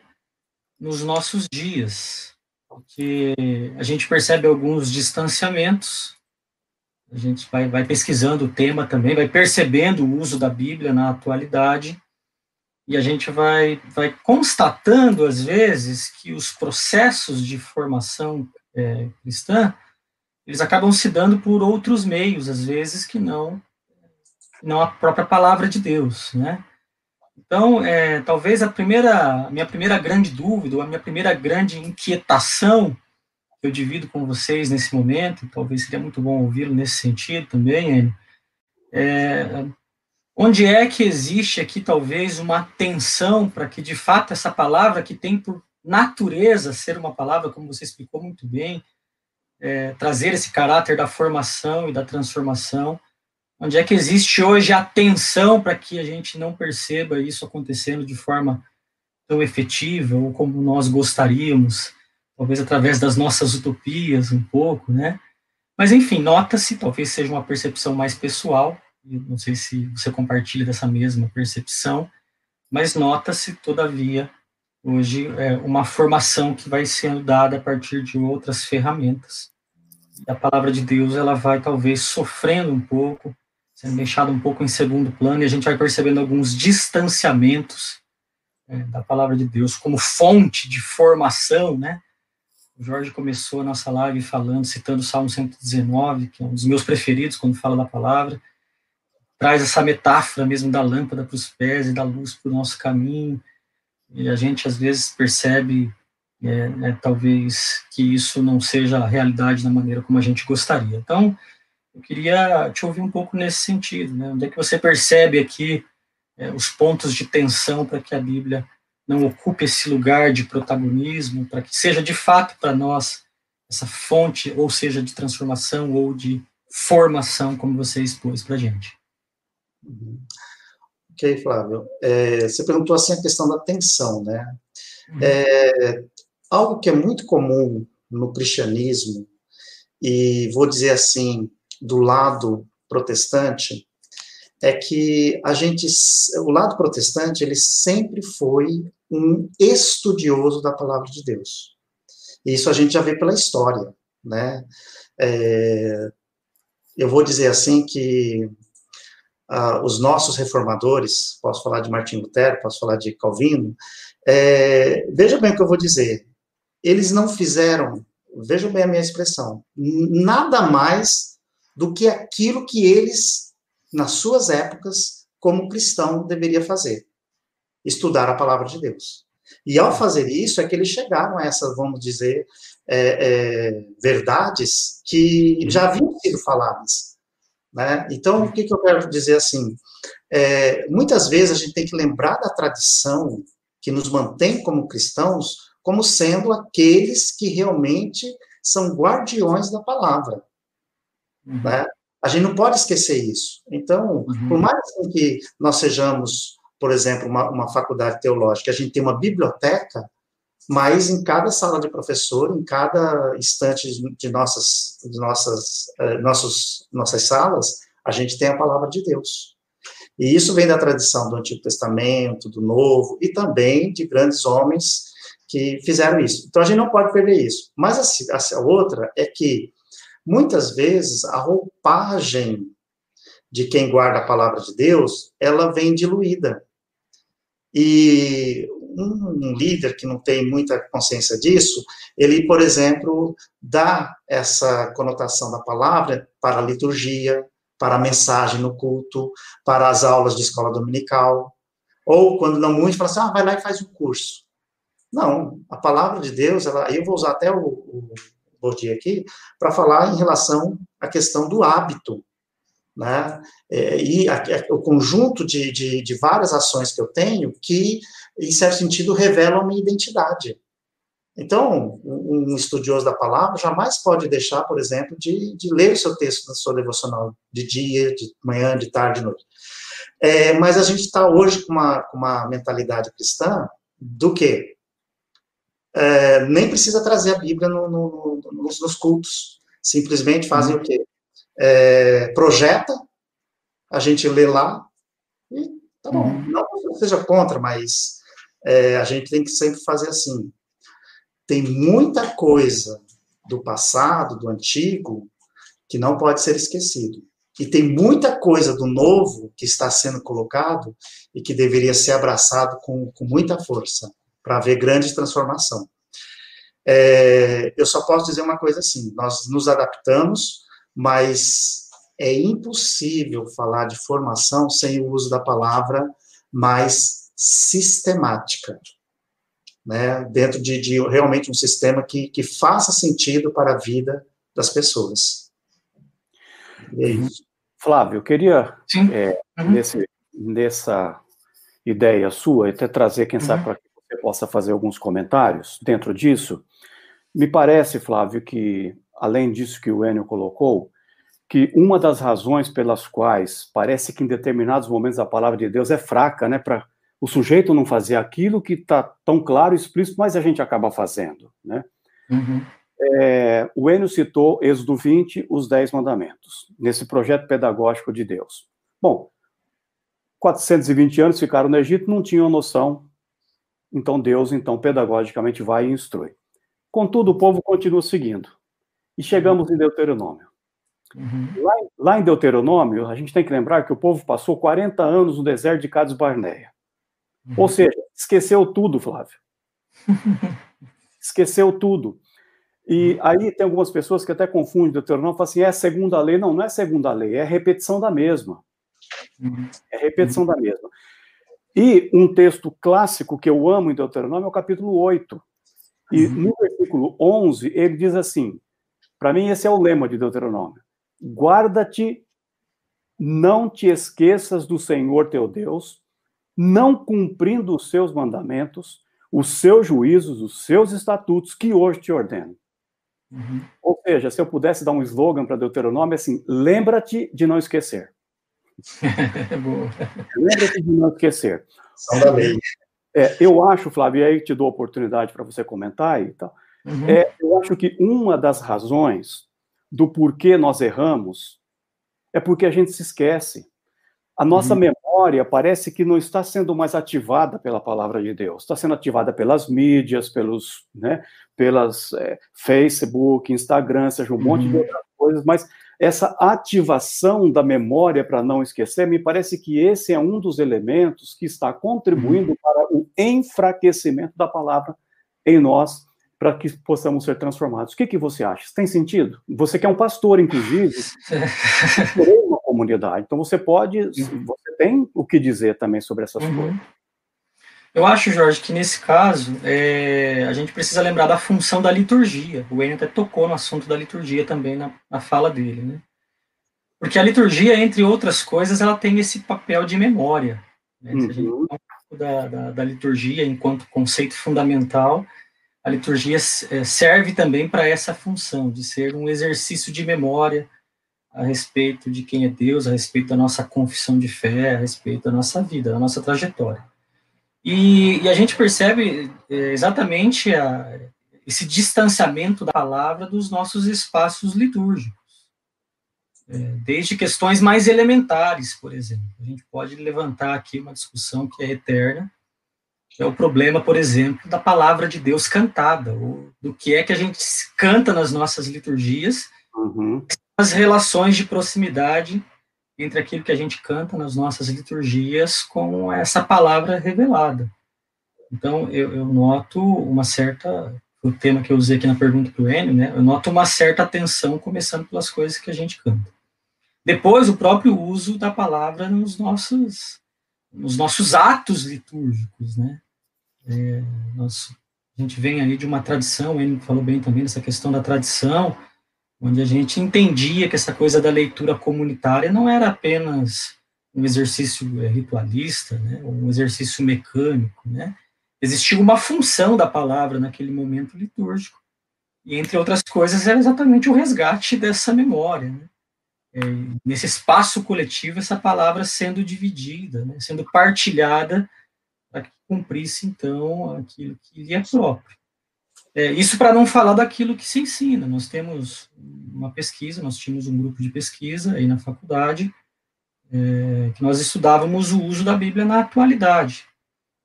nos nossos dias. Porque a gente percebe alguns distanciamentos a gente vai, vai pesquisando o tema também, vai percebendo o uso da Bíblia na atualidade, e a gente vai, vai constatando, às vezes, que os processos de formação é, cristã, eles acabam se dando por outros meios, às vezes, que não, não a própria palavra de Deus, né? Então, é, talvez a primeira, minha primeira grande dúvida, ou a minha primeira grande inquietação eu divido com vocês nesse momento, talvez seria muito bom ouvi-lo nesse sentido também, é, onde é que existe aqui talvez uma tensão para que de fato essa palavra que tem por natureza ser uma palavra, como você explicou muito bem, é, trazer esse caráter da formação e da transformação, onde é que existe hoje a tensão para que a gente não perceba isso acontecendo de forma tão efetiva ou como nós gostaríamos, talvez através das nossas utopias um pouco, né? Mas enfim, nota-se, talvez seja uma percepção mais pessoal, não sei se você compartilha dessa mesma percepção, mas nota-se, todavia, hoje é uma formação que vai sendo dada a partir de outras ferramentas. E a palavra de Deus, ela vai talvez sofrendo um pouco, sendo deixada um pouco em segundo plano, e a gente vai percebendo alguns distanciamentos é, da palavra de Deus como fonte de formação, né? O Jorge começou a nossa live falando, citando o Salmo 119, que é um dos meus preferidos quando fala da palavra. traz essa metáfora mesmo da lâmpada para os pés e da luz para o nosso caminho, e a gente às vezes percebe, é, né, talvez, que isso não seja a realidade da maneira como a gente gostaria. Então, eu queria te ouvir um pouco nesse sentido, né? Onde é que você percebe aqui é, os pontos de tensão para que a Bíblia não ocupe esse lugar de protagonismo, para que seja de fato para nós essa fonte, ou seja, de transformação ou de formação, como você expôs para a gente. Uhum. Ok, Flávio. É, você perguntou assim a questão da tensão, né? Uhum. É, algo que é muito comum no cristianismo, e vou dizer assim, do lado protestante, é que a gente, o lado protestante, ele sempre foi um estudioso da palavra de Deus. Isso a gente já vê pela história, né? É, eu vou dizer assim que os nossos reformadores, posso falar de Martim Lutero, posso falar de Calvino, é, veja bem o que eu vou dizer, eles não fizeram, veja bem a minha expressão, nada mais do que aquilo que eles, nas suas épocas, como cristão, deveria fazer, estudar a palavra de Deus. E ao fazer isso, é que eles chegaram a essas, vamos dizer, é, é, verdades que já haviam sido faladas. Né? Então, o que, que eu quero dizer assim? É, muitas vezes a gente tem que lembrar da tradição que nos mantém como cristãos, como sendo aqueles que realmente são guardiões da palavra. Uhum. Né? A gente não pode esquecer isso. Então, uhum. por mais que nós sejamos, por exemplo, uma, uma faculdade teológica, a gente tem uma biblioteca, mas em cada sala de professor, em cada instante de nossas, de nossas, eh, nossos, nossas salas, a gente tem a palavra de Deus. E isso vem da tradição do Antigo Testamento, do Novo, e também de grandes homens que fizeram isso. Então a gente não pode perder isso. Mas a, a outra é que, muitas vezes, a roupagem de quem guarda a palavra de Deus, ela vem diluída. E um líder que não tem muita consciência disso, ele, por exemplo, dá essa conotação da palavra para a liturgia, para a mensagem no culto, para as aulas de escola dominical, ou quando não muito, fala assim, ah, vai lá e faz um curso. Não, a palavra de Deus, ela, eu vou usar até o, o Bordier aqui, para falar em relação à questão do hábito, né? É, e a, a, o conjunto de, de, de, várias ações que eu tenho que, em certo sentido, revelam minha identidade. Então, um, estudioso da palavra jamais pode deixar, por exemplo, de, de ler o seu texto na sua devocional de dia, de manhã, de tarde, de noite. É, mas a gente está hoje com uma, com uma mentalidade cristã do que é, nem precisa trazer a Bíblia no, no, nos, nos, cultos. Simplesmente fazem uhum. o quê? é, projeta, a gente lê lá, e tá bom. Uhum. Não que seja contra, mas é, a gente tem que sempre fazer assim. Tem muita coisa do passado, do antigo, que não pode ser esquecido. E tem muita coisa do novo que está sendo colocado e que deveria ser abraçado com, com muita força para haver grande transformação. É, eu só posso dizer uma coisa assim: nós nos adaptamos, mas é impossível falar de formação sem o uso da palavra mais sistemática, né? dentro de, de realmente um sistema que, que faça sentido para a vida das pessoas. É isso. Flávio, eu queria, é, uhum. nesse, nessa ideia sua, até trazer, quem uhum. sabe, para você possa fazer alguns comentários dentro disso. Me parece, Flávio, que além disso que o Enio colocou, que uma das razões pelas quais parece que em determinados momentos a palavra de Deus é fraca, né, para o sujeito não fazer aquilo que está tão claro e explícito, mas a gente acaba fazendo, né? Uhum. É, o Enio citou Êxodo 20, os Dez Mandamentos, nesse projeto pedagógico de Deus. Bom, 420 anos ficaram no Egito, não tinham noção, então Deus, então, pedagogicamente vai e instrui. Contudo, o povo continua seguindo. E chegamos em Deuteronômio. Uhum. Lá, lá, em Deuteronômio, a gente tem que lembrar que o povo passou 40 anos no deserto de Cades Barneia. Uhum. Ou seja, esqueceu tudo, Flávio. esqueceu tudo. E uhum. aí tem algumas pessoas que até confundem Deuteronômio e falam assim: é a segunda lei. Não, não é a segunda lei, é a repetição da mesma. Uhum. É repetição uhum. da mesma. E um texto clássico que eu amo em Deuteronômio é o capítulo 8. E uhum. no versículo 11, ele diz assim: para mim, esse é o lema de Deuteronômio: guarda-te, não te esqueças do Senhor teu Deus, não cumprindo os seus mandamentos, os seus juízos, os seus estatutos que hoje te ordeno. Uhum. Ou seja, se eu pudesse dar um slogan para Deuteronômio, é assim: lembra-te de não esquecer. lembra-te de não esquecer. São da lei. É, eu acho, Flávio, e aí te dou a oportunidade para você comentar e tal. Uhum. É, eu acho que uma das razões do porquê nós erramos é porque a gente se esquece. A nossa uhum. memória parece que não está sendo mais ativada pela palavra de Deus, está sendo ativada pelas mídias, pelos, né, pelas é, Facebook, Instagram, seja um uhum. monte de uhum. outras coisas, mas essa ativação da memória para não esquecer, me parece que esse é um dos elementos que está contribuindo uhum. para o enfraquecimento da palavra em nós, para que possamos ser transformados. O que, que você acha? Tem sentido? Você que é um pastor, inclusive, uma comunidade, então você pode, uhum. você tem o que dizer também sobre essas uhum. coisas. Eu acho, Jorge, que nesse caso é, a gente precisa lembrar da função da liturgia. O Wayne até tocou no assunto da liturgia também na, na fala dele, né? Porque a liturgia, entre outras coisas, ela tem esse papel de memória. Né? Se a gente uhum. da, da, da liturgia enquanto conceito fundamental, a liturgia é, serve também para essa função, de ser um exercício de memória a respeito de quem é Deus, a respeito da nossa confissão de fé, a respeito da nossa vida, da nossa trajetória. E, e a gente percebe é, exatamente a, esse distanciamento da palavra dos nossos espaços litúrgicos. É, desde questões mais elementares, por exemplo. A gente pode levantar aqui uma discussão que é eterna, que é o problema, por exemplo, da palavra de Deus cantada, ou do que é que a gente canta nas nossas liturgias, uhum. as relações de proximidade entre aquilo que a gente canta nas nossas liturgias com essa palavra revelada. Então, eu, eu noto uma certa, o tema que eu usei aqui na pergunta para o Enio, né, eu noto uma certa atenção, começando pelas coisas que a gente canta. Depois, o próprio uso da palavra nos nossos, nos nossos atos litúrgicos, né, é, nós, a gente vem aí de uma tradição, Enio falou bem também dessa questão da tradição, onde a gente entendia que essa coisa da leitura comunitária não era apenas um exercício é, ritualista, né, um exercício mecânico, né, existia uma função da palavra naquele momento litúrgico, e entre outras coisas era exatamente o resgate dessa memória, né, é, nesse espaço coletivo, essa palavra sendo dividida, né, sendo partilhada para que cumprisse, então, aquilo que lhe é próprio. É, isso para não falar daquilo que se ensina. Nós temos uma pesquisa, nós tínhamos um grupo de pesquisa aí na faculdade, é, que nós estudávamos o uso da Bíblia na atualidade.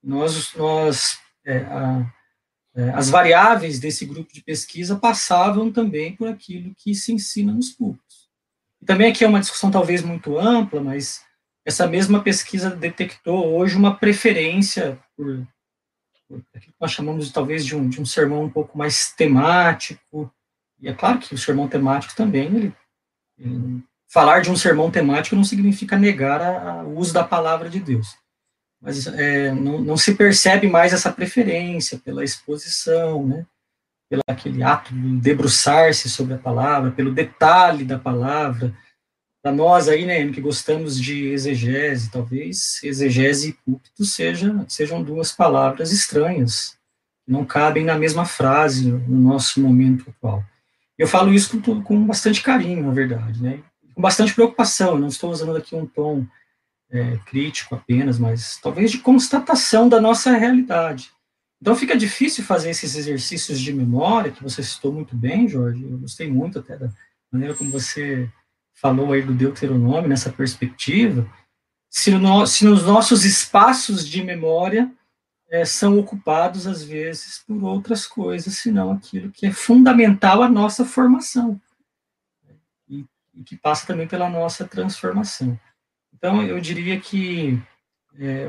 Nós, nós é, a, é, as variáveis desse grupo de pesquisa passavam também por aquilo que se ensina nos púlpitos. E também aqui é uma discussão talvez muito ampla, mas essa mesma pesquisa detectou hoje uma preferência por nós chamamos talvez de um, de um sermão um pouco mais temático, e é claro que o sermão temático também, ele, ele, falar de um sermão temático não significa negar o uso da palavra de Deus, mas é, não, não, se percebe mais essa preferência pela exposição, né, pelo aquele ato de debruçar-se sobre a palavra, pelo detalhe da palavra, para nós aí, né, que gostamos de exegese, talvez exegese e púlpito seja, sejam duas palavras estranhas, não cabem na mesma frase no nosso momento atual. Eu falo isso com, com bastante carinho, na verdade, né, com bastante preocupação, não estou usando aqui um tom é, crítico apenas, mas talvez de constatação da nossa realidade. Então fica difícil fazer esses exercícios de memória, que você citou muito bem, Jorge, eu gostei muito até da maneira como você falou aí do Deuteronômio nessa perspectiva, se, no, se nos nossos espaços de memória é, são ocupados, às vezes, por outras coisas, senão aquilo que é fundamental à nossa formação, e, e que passa também pela nossa transformação. Então, eu diria que é,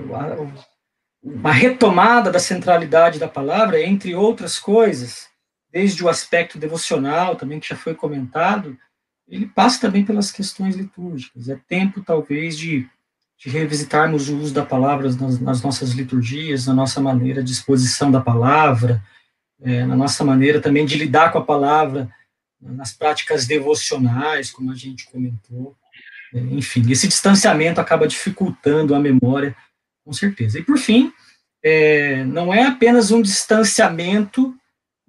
uma retomada da centralidade da palavra, entre outras coisas, desde o aspecto devocional, também que já foi comentado, ele passa também pelas questões litúrgicas. É tempo, talvez, de de revisitarmos o uso da palavra nas, nas nossas liturgias, na nossa maneira de exposição da palavra, é, na nossa maneira também de lidar com a palavra, nas práticas devocionais, como a gente comentou. É, enfim, esse distanciamento acaba dificultando a memória, com certeza. E, por fim, é, não é apenas um distanciamento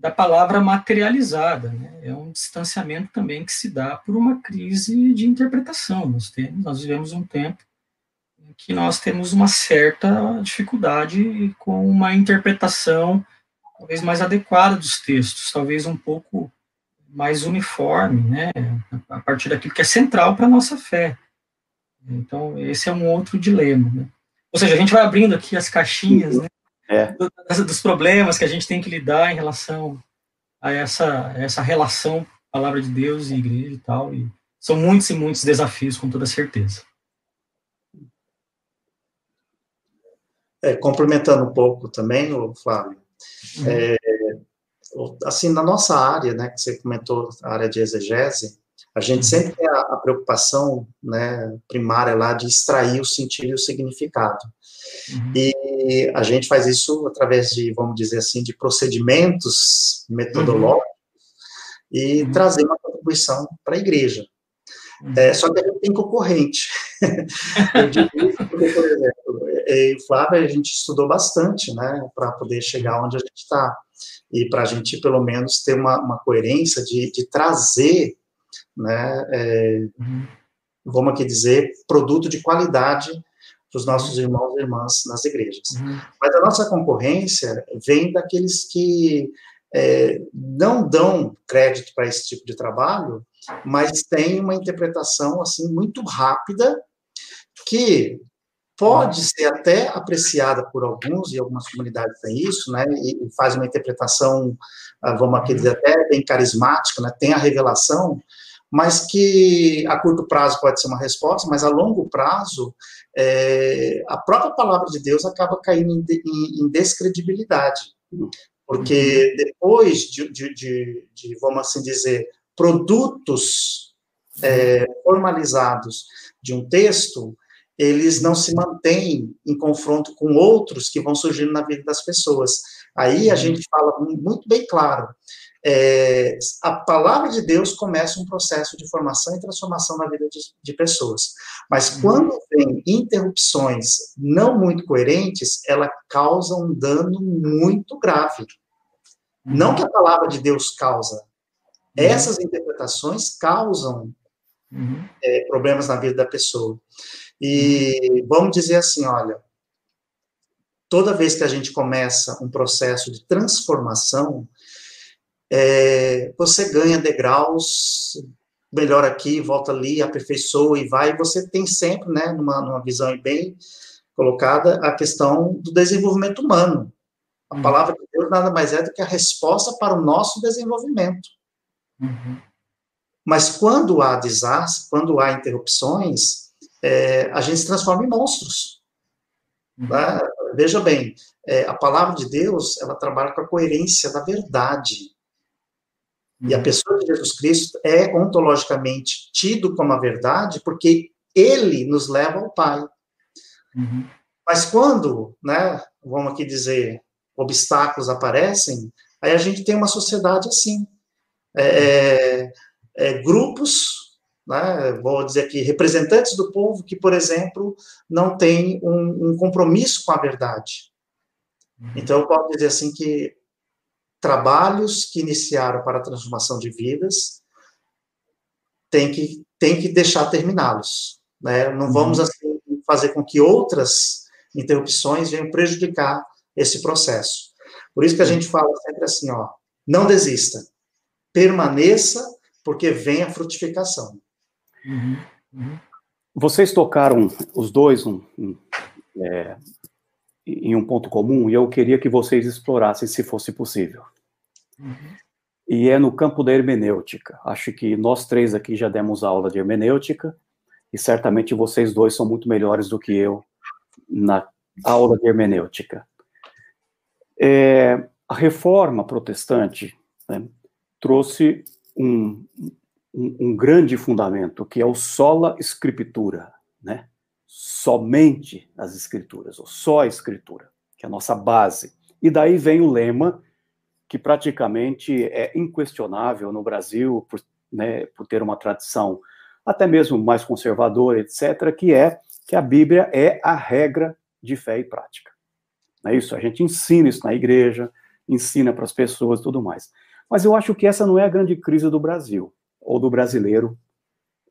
da palavra materializada, né? é um distanciamento também que se dá por uma crise de interpretação. Nós, temos, nós vivemos um tempo em que nós temos uma certa dificuldade com uma interpretação talvez mais adequada dos textos, talvez um pouco mais uniforme, né, a partir daquilo que é central para a nossa fé. Então, esse é um outro dilema. Né? Ou seja, a gente vai abrindo aqui as caixinhas né, é. dos problemas que a gente tem que lidar em relação a essa, essa relação palavra de Deus e igreja e tal. E são muitos e muitos desafios, com toda certeza. É, complementando um pouco também, Flávio, uhum. é, assim, na nossa área, né, que você comentou, a área de exegese, a gente uhum. sempre tem a, a, preocupação, né, primária lá de extrair o sentido e o significado. Uhum. E a gente faz isso através de, vamos dizer assim, de procedimentos metodológicos uhum. e uhum. trazer uma contribuição para a igreja. Uhum. É, só que a gente tem concorrente. Eu digo isso porque, por exemplo, eu e Flávia, a gente estudou bastante, né, para poder chegar onde a gente está e para a gente, pelo menos, ter uma, uma coerência de, de trazer, né, é, uhum. vamos aqui dizer, produto de qualidade para os nossos irmãos e irmãs nas igrejas. Uhum. Mas a nossa concorrência vem daqueles que é, não dão crédito para esse tipo de trabalho, mas tem uma interpretação assim muito rápida que pode ser até apreciada por alguns, e algumas comunidades têm isso, né, e, faz uma interpretação, ah, vamos aqui dizer, até bem carismática, né, tem a revelação, mas que a curto prazo pode ser uma resposta, mas a longo prazo, é, a própria palavra de Deus acaba caindo em, em, em descredibilidade, porque uhum. depois de, de, de, de, vamos assim dizer, produtos é, formalizados de um texto, eles não se mantêm em confronto com outros que vão surgindo na vida das pessoas. Aí a gente fala muito bem claro. É, a palavra de Deus começa um processo de formação e transformação na vida de, de pessoas. Mas quando vem interrupções não muito coerentes, ela causa um dano muito grave. Não que a palavra de Deus causa. Essas interpretações causam uhum. é, problemas na vida da pessoa. E vamos dizer assim, olha, toda vez que a gente começa um processo de transformação, é, você ganha degraus, melhora aqui, volta ali, aperfeiçoa e vai, você tem sempre, né, numa, numa visão bem colocada, a questão do desenvolvimento humano. A uhum. palavra de Deus nada mais é do que a resposta para o nosso desenvolvimento. Uhum. Mas quando há desastre, quando há interrupções, é, a gente se transforma em monstros. Uhum. Né? Veja bem, é, a palavra de Deus, ela trabalha com a coerência da verdade. E a pessoa de Jesus Cristo é ontologicamente tido como a verdade porque ele nos leva ao Pai. Uhum. Mas quando, né, vamos aqui dizer, obstáculos aparecem, aí a gente tem uma sociedade assim. É, é, é grupos né, vou dizer aqui, representantes do povo que, por exemplo, não têm um, um compromisso com a verdade. Uhum. Então, eu posso dizer assim que trabalhos que iniciaram para a transformação de vidas tem que, tem que deixar terminá-los. Né? Não uhum. vamos assim, fazer com que outras interrupções venham prejudicar esse processo. Por isso que a gente fala sempre assim, ó, não desista, permaneça, porque vem a frutificação. Uhum, uhum. Vocês tocaram os dois um, um, é, em um ponto comum e eu queria que vocês explorassem, se fosse possível. Uhum. E é no campo da hermenêutica. Acho que nós três aqui já demos aula de hermenêutica e certamente vocês dois são muito melhores do que eu na aula de hermenêutica. É, a reforma protestante né, trouxe um, um, um grande fundamento, que é o sola scriptura, né? somente as escrituras, ou só a escritura, que é a nossa base. E daí vem o lema que praticamente é inquestionável no Brasil, por, né, por ter uma tradição até mesmo mais conservadora, etc., que é que a Bíblia é a regra de fé e prática. É isso? A gente ensina isso na igreja, ensina para as pessoas e tudo mais. Mas eu acho que essa não é a grande crise do Brasil, ou do brasileiro.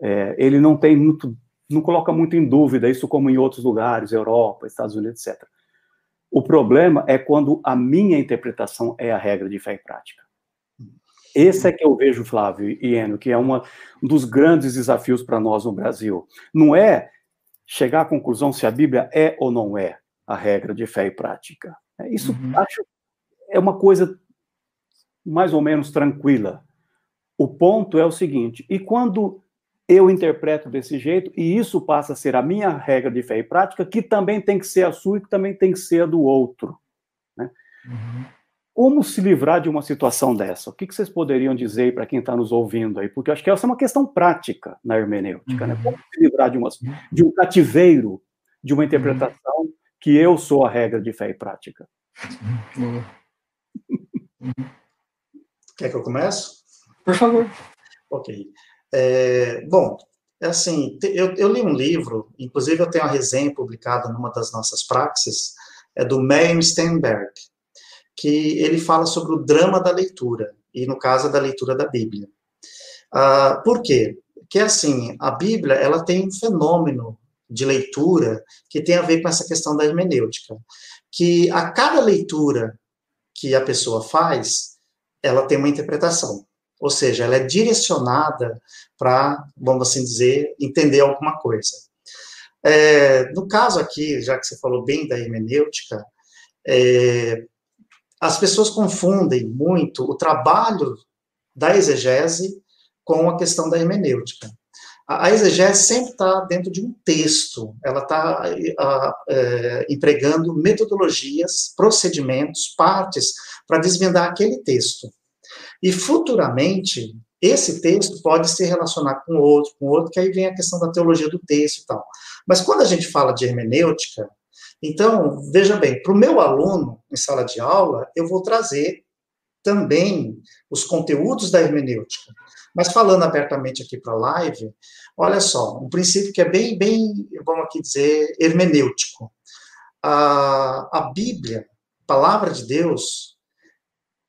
É, ele não tem muito, não coloca muito em dúvida isso como em outros lugares, Europa, Estados Unidos, etc. O problema é quando a minha interpretação é a regra de fé e prática. Esse é que eu vejo, Flávio e Enio, que é uma, um dos grandes desafios para nós no Brasil. Não é chegar à conclusão se a Bíblia é ou não é a regra de fé e prática. É, isso uhum. acho é uma coisa mais ou menos tranquila. O ponto é o seguinte: e quando eu interpreto desse jeito, e isso passa a ser a minha regra de fé e prática, que também tem que ser a sua e que também tem que ser a do outro. Né? Uhum. Como se livrar de uma situação dessa? O que, vocês poderiam dizer para quem está nos ouvindo aí? Porque eu acho que essa é uma questão prática na hermenêutica, né? uhum. né? Como se livrar de, uma, de um cativeiro, de uma interpretação uhum. que eu sou a regra de fé e prática? Uhum. Quer que eu comece? Por favor. Ok. É, bom, é assim, eu, eu, li um livro, inclusive eu tenho uma resenha publicada numa das nossas praxis, é do Meyer Steinberg, que ele fala sobre o drama da leitura, e no caso da leitura da Bíblia. Ah, por quê? Porque, assim, a Bíblia, ela tem um fenômeno de leitura que tem a ver com essa questão da hermenêutica, que a cada leitura que a pessoa faz, ela tem uma interpretação, ou seja, ela é direcionada para, vamos assim dizer, entender alguma coisa. É, no caso aqui, já que você falou bem da hermenêutica, é, as pessoas confundem muito o trabalho da exegese com a questão da hermenêutica. A, exegese sempre está dentro de um texto, ela está é, empregando metodologias, procedimentos, partes, para desvendar aquele texto. E futuramente, esse texto pode se relacionar com outro, com outro, que aí vem a questão da teologia do texto e tal. Mas quando a gente fala de hermenêutica, então, veja bem, para o meu aluno em sala de aula, eu vou trazer também os conteúdos da hermenêutica. Mas falando abertamente aqui para a live, olha só, um princípio que é bem, bem, vamos aqui dizer, hermenêutico. A, a Bíblia, a palavra de Deus,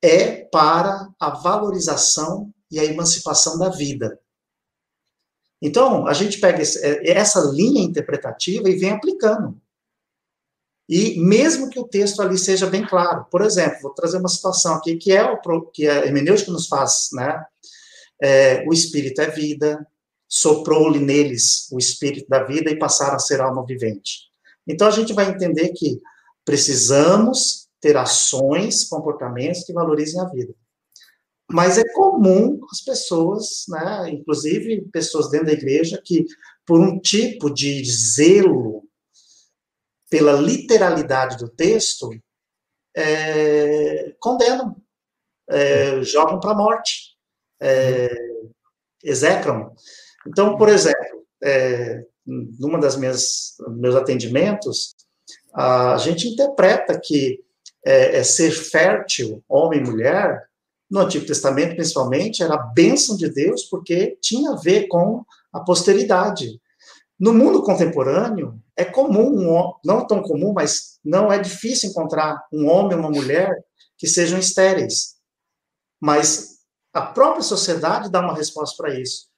é para a valorização e a emancipação da vida. Então, a gente pega essa linha interpretativa e vem aplicando. E mesmo que o texto ali seja bem claro, por exemplo, vou trazer uma situação aqui que é o que a hermenêutica nos faz, né? É, o espírito é vida, soprou-lhe neles o espírito da vida e passaram a ser alma vivente. Então a gente vai entender que precisamos ter ações, comportamentos que valorizem a vida. Mas é comum as pessoas, né, inclusive pessoas dentro da igreja, que por um tipo de zelo pela literalidade do texto, é, condenam, é, jogam para a morte, é, execram. Então, por exemplo, é, numa das minhas meus atendimentos, a gente interpreta que é, é ser fértil, homem e mulher, no Antigo Testamento principalmente, era a bênção de Deus, porque tinha a ver com a posteridade. No mundo contemporâneo, é comum, não tão comum, mas não é difícil encontrar um homem e uma mulher que sejam estéreis. Mas a própria sociedade dá uma resposta para isso.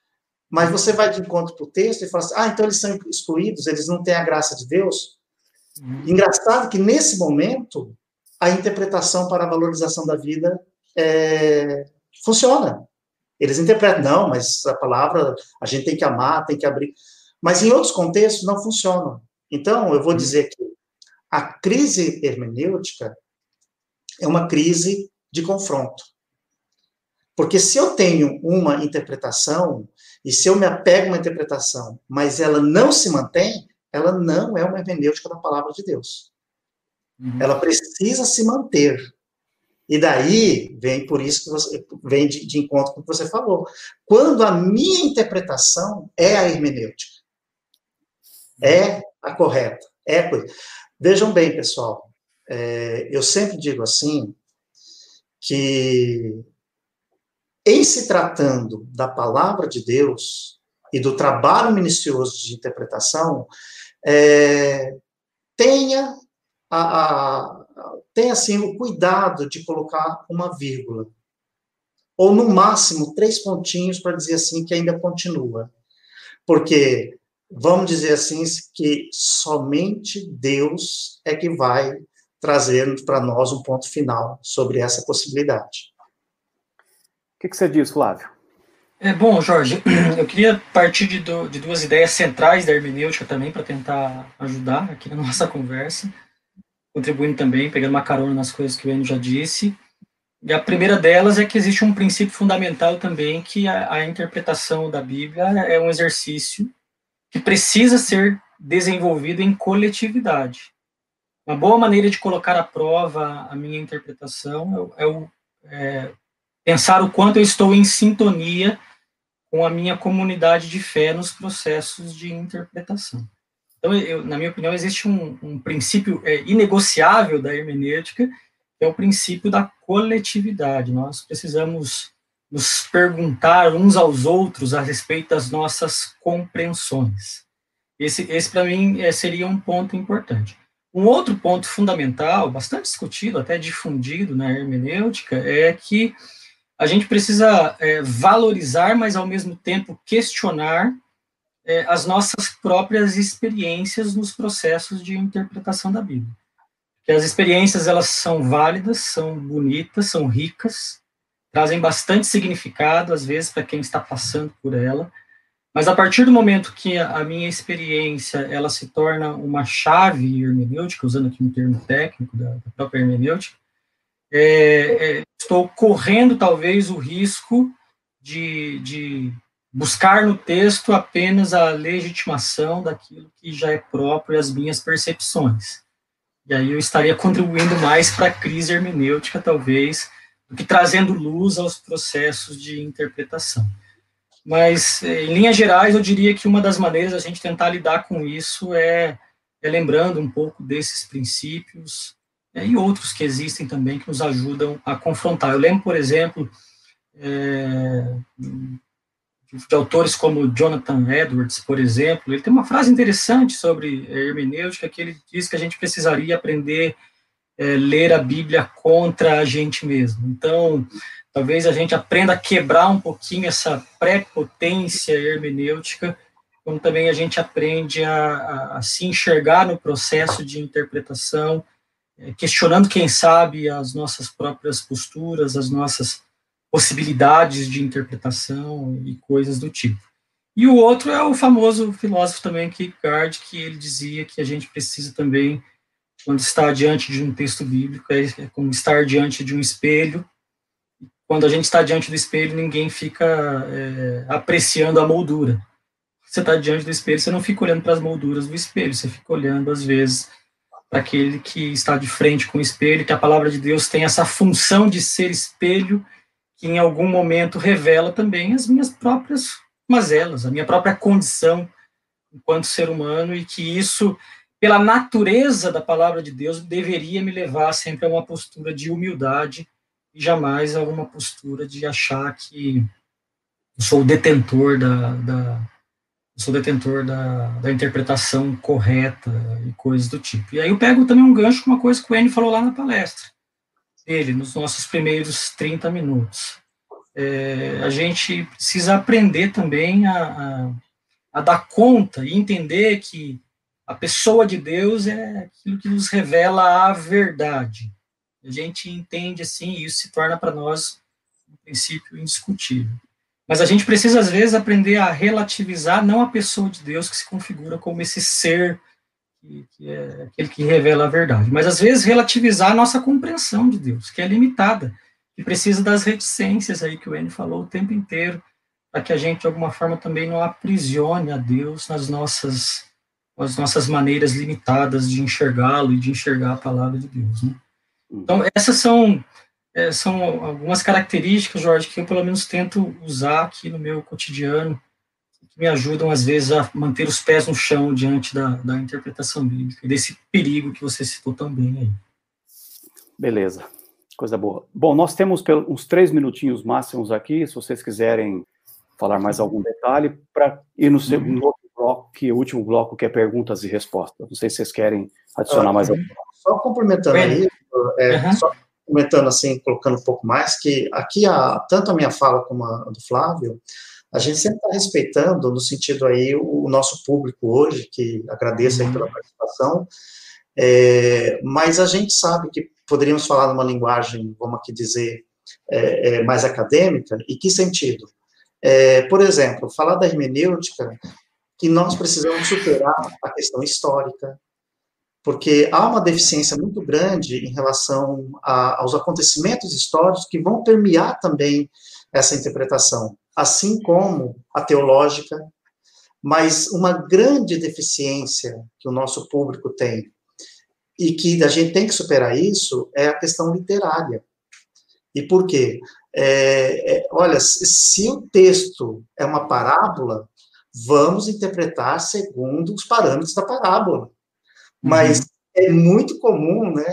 Mas você vai de encontro para o texto e fala assim: ah, então eles são excluídos, eles não têm a graça de Deus. Uhum. Engraçado que nesse momento a interpretação para a valorização da vida é, funciona. Eles interpretam, não, mas a palavra a gente tem que amar, tem que abrir. Mas em outros contextos não funciona. Então, eu vou uhum. dizer que a crise hermenêutica é uma crise de confronto. Porque se eu tenho uma interpretação, e se eu me apego a uma interpretação, mas ela não se mantém, ela não é uma hermenêutica da palavra de Deus. Uhum. Ela precisa se manter. E daí vem por isso que você vem de, de encontro com o que você falou. Quando a minha interpretação é a hermenêutica, é a correta. Equity. Vejam bem, pessoal, é, eu sempre digo assim, que em se tratando da palavra de Deus e do trabalho minucioso de interpretação, é, tenha a, a, tenha assim o cuidado de colocar uma vírgula ou no máximo três pontinhos para dizer assim que ainda continua, porque vamos dizer assim que somente Deus é que vai trazer para nós um ponto final sobre essa possibilidade. O que, que você diz, Flávio? É bom, Jorge. Eu queria partir de, do, de duas ideias centrais da hermenêutica também para tentar ajudar aqui na nossa conversa, contribuindo também, pegando uma carona nas coisas que o Enio já disse. E a primeira delas é que existe um princípio fundamental também que a, a interpretação da Bíblia é um exercício que precisa ser desenvolvido em coletividade. Uma boa maneira de colocar à prova a minha interpretação é, é, é pensar o quanto eu estou em sintonia com a minha comunidade de fé nos processos de interpretação. Então, eu, na minha opinião, existe um, um princípio é, inegociável da hermenêutica, que é o princípio da coletividade. Nós precisamos nos perguntar uns aos outros a respeito das nossas compreensões. Esse, esse para mim, é, seria um ponto importante. Um outro ponto fundamental, bastante discutido, até difundido na hermenêutica, é que a gente precisa é, valorizar, mas ao mesmo tempo questionar é, as nossas próprias experiências nos processos de interpretação da Bíblia. Que as experiências elas são válidas, são bonitas, são ricas, trazem bastante significado às vezes para quem está passando por ela, mas a partir do momento que a, minha experiência ela se torna uma chave hermenêutica, usando aqui um termo técnico da, da própria hermenêutica, é, é, estou correndo talvez o risco de, de buscar no texto apenas a legitimação daquilo que já é próprio às minhas percepções. E aí eu estaria contribuindo mais para a crise hermenêutica, talvez, do que trazendo luz aos processos de interpretação. Mas, é, em linhas gerais, eu diria que uma das maneiras a gente tentar lidar com isso é, é lembrando um pouco desses princípios, é, e outros que existem também que nos ajudam a confrontar. Eu lembro, por exemplo, é, de autores como Jonathan Edwards, por exemplo, ele tem uma frase interessante sobre hermenêutica que ele diz que a gente precisaria aprender é, ler a Bíblia contra a gente mesmo. Então, talvez a gente aprenda a quebrar um pouquinho essa prepotência hermenêutica, como também a gente aprende a, a, a se enxergar no processo de interpretação é, questionando, quem sabe, as nossas próprias posturas, as nossas possibilidades de interpretação e coisas do tipo. E o outro é o famoso filósofo também, Kierkegaard, que ele dizia que a gente precisa também, quando está diante de um texto bíblico, é, é como estar diante de um espelho. Quando a gente está diante do espelho, ninguém fica é, apreciando a moldura. Você está diante do espelho, você não fica olhando para as molduras do espelho, você fica olhando, às vezes, para aquele que está de frente com o espelho, que a palavra de Deus tem essa função de ser espelho, que em algum momento revela também as minhas próprias mazelas, a minha própria condição enquanto ser humano, e que isso, pela natureza da palavra de Deus, deveria me levar sempre a uma postura de humildade e jamais a uma postura de achar que eu sou o detentor da, da sou detentor da, da interpretação correta e coisas do tipo. E aí eu pego também um gancho com uma coisa que o Enio falou lá na palestra, ele, nos nossos primeiros 30 minutos. É, a gente precisa aprender também a, a, a, dar conta e entender que a pessoa de Deus é aquilo que nos revela a verdade. A gente entende assim, e isso se torna para nós um princípio indiscutível. Mas a gente precisa, às vezes, aprender a relativizar não a pessoa de Deus que se configura como esse ser que, que é aquele que revela a verdade, mas às vezes relativizar a nossa compreensão de Deus, que é limitada, e precisa das reticências aí que o N falou o tempo inteiro, para que a gente, de alguma forma, também não aprisione a Deus nas nossas, nas nossas maneiras limitadas de enxergá-lo e de enxergar a palavra de Deus. Né? Então, essas são é, são algumas características, Jorge, que eu pelo menos tento usar aqui no meu cotidiano, que me ajudam, às vezes, a manter os pés no chão diante da, da interpretação bíblica e desse perigo que você citou também aí. Beleza, coisa boa. Bom, nós temos uns três minutinhos máximos aqui, se vocês quiserem falar mais algum detalhe, para ir no, segundo bloco, que é o último bloco, que é perguntas e respostas. Não sei se vocês querem adicionar mais alguma coisa. Só complementando aí, é, uhum. só comentando assim, colocando um pouco mais, que aqui, a, tanto a minha fala como a do Flávio, a gente sempre está respeitando, no sentido aí, o, nosso público hoje, que agradeço aí pela participação, é, mas a gente sabe que poderíamos falar numa linguagem, vamos aqui dizer, é, é, mais acadêmica, e que sentido? É, por exemplo, falar da hermenêutica, que nós precisamos superar a questão histórica, porque há uma deficiência muito grande em relação a, aos acontecimentos históricos que vão permear também essa interpretação, assim como a teológica, mas uma grande deficiência que o nosso público tem e que a gente tem que superar isso é a questão literária. E por quê? É, é, olha, se o texto é uma parábola, vamos interpretar segundo os parâmetros da parábola. Mas uhum. é muito comum, né,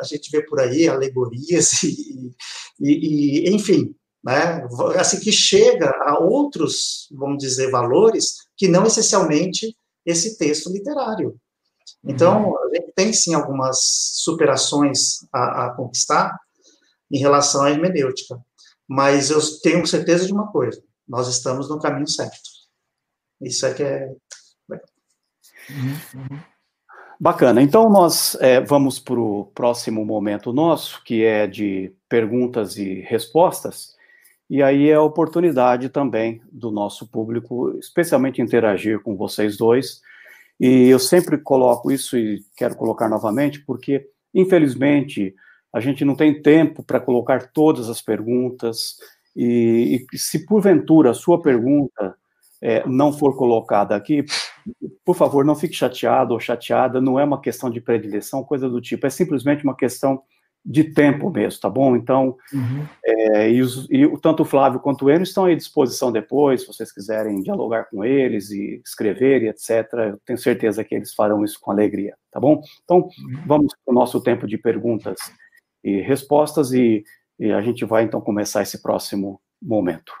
a gente vê por aí alegorias e, e, e, enfim, né, assim que chega a outros, vamos dizer, valores que não essencialmente esse texto literário. Então, uhum. a gente tem sim algumas superações a, a conquistar em relação à hermenêutica, mas eu tenho certeza de uma coisa: nós estamos no caminho certo. Isso é que é. Uhum, uhum. Bacana. Então, nós é, vamos para o próximo momento nosso, que é de perguntas e respostas. E aí é a oportunidade também do nosso público, especialmente interagir com vocês dois. E eu sempre coloco isso e quero colocar novamente, porque, infelizmente, a gente não tem tempo para colocar todas as perguntas. E, e se porventura a sua pergunta é, não for colocada aqui, por favor, não fique chateado ou chateada, não é uma questão de predileção, coisa do tipo, é simplesmente uma questão de tempo mesmo, tá bom? Então, uhum. é, e, os, e, tanto o Flávio quanto o Enio estão à disposição depois, se vocês quiserem dialogar com eles e escrever e etc. Eu tenho certeza que eles farão isso com alegria, tá bom? Então, uhum. vamos para o nosso tempo de perguntas e respostas e, e a gente vai então começar esse próximo momento.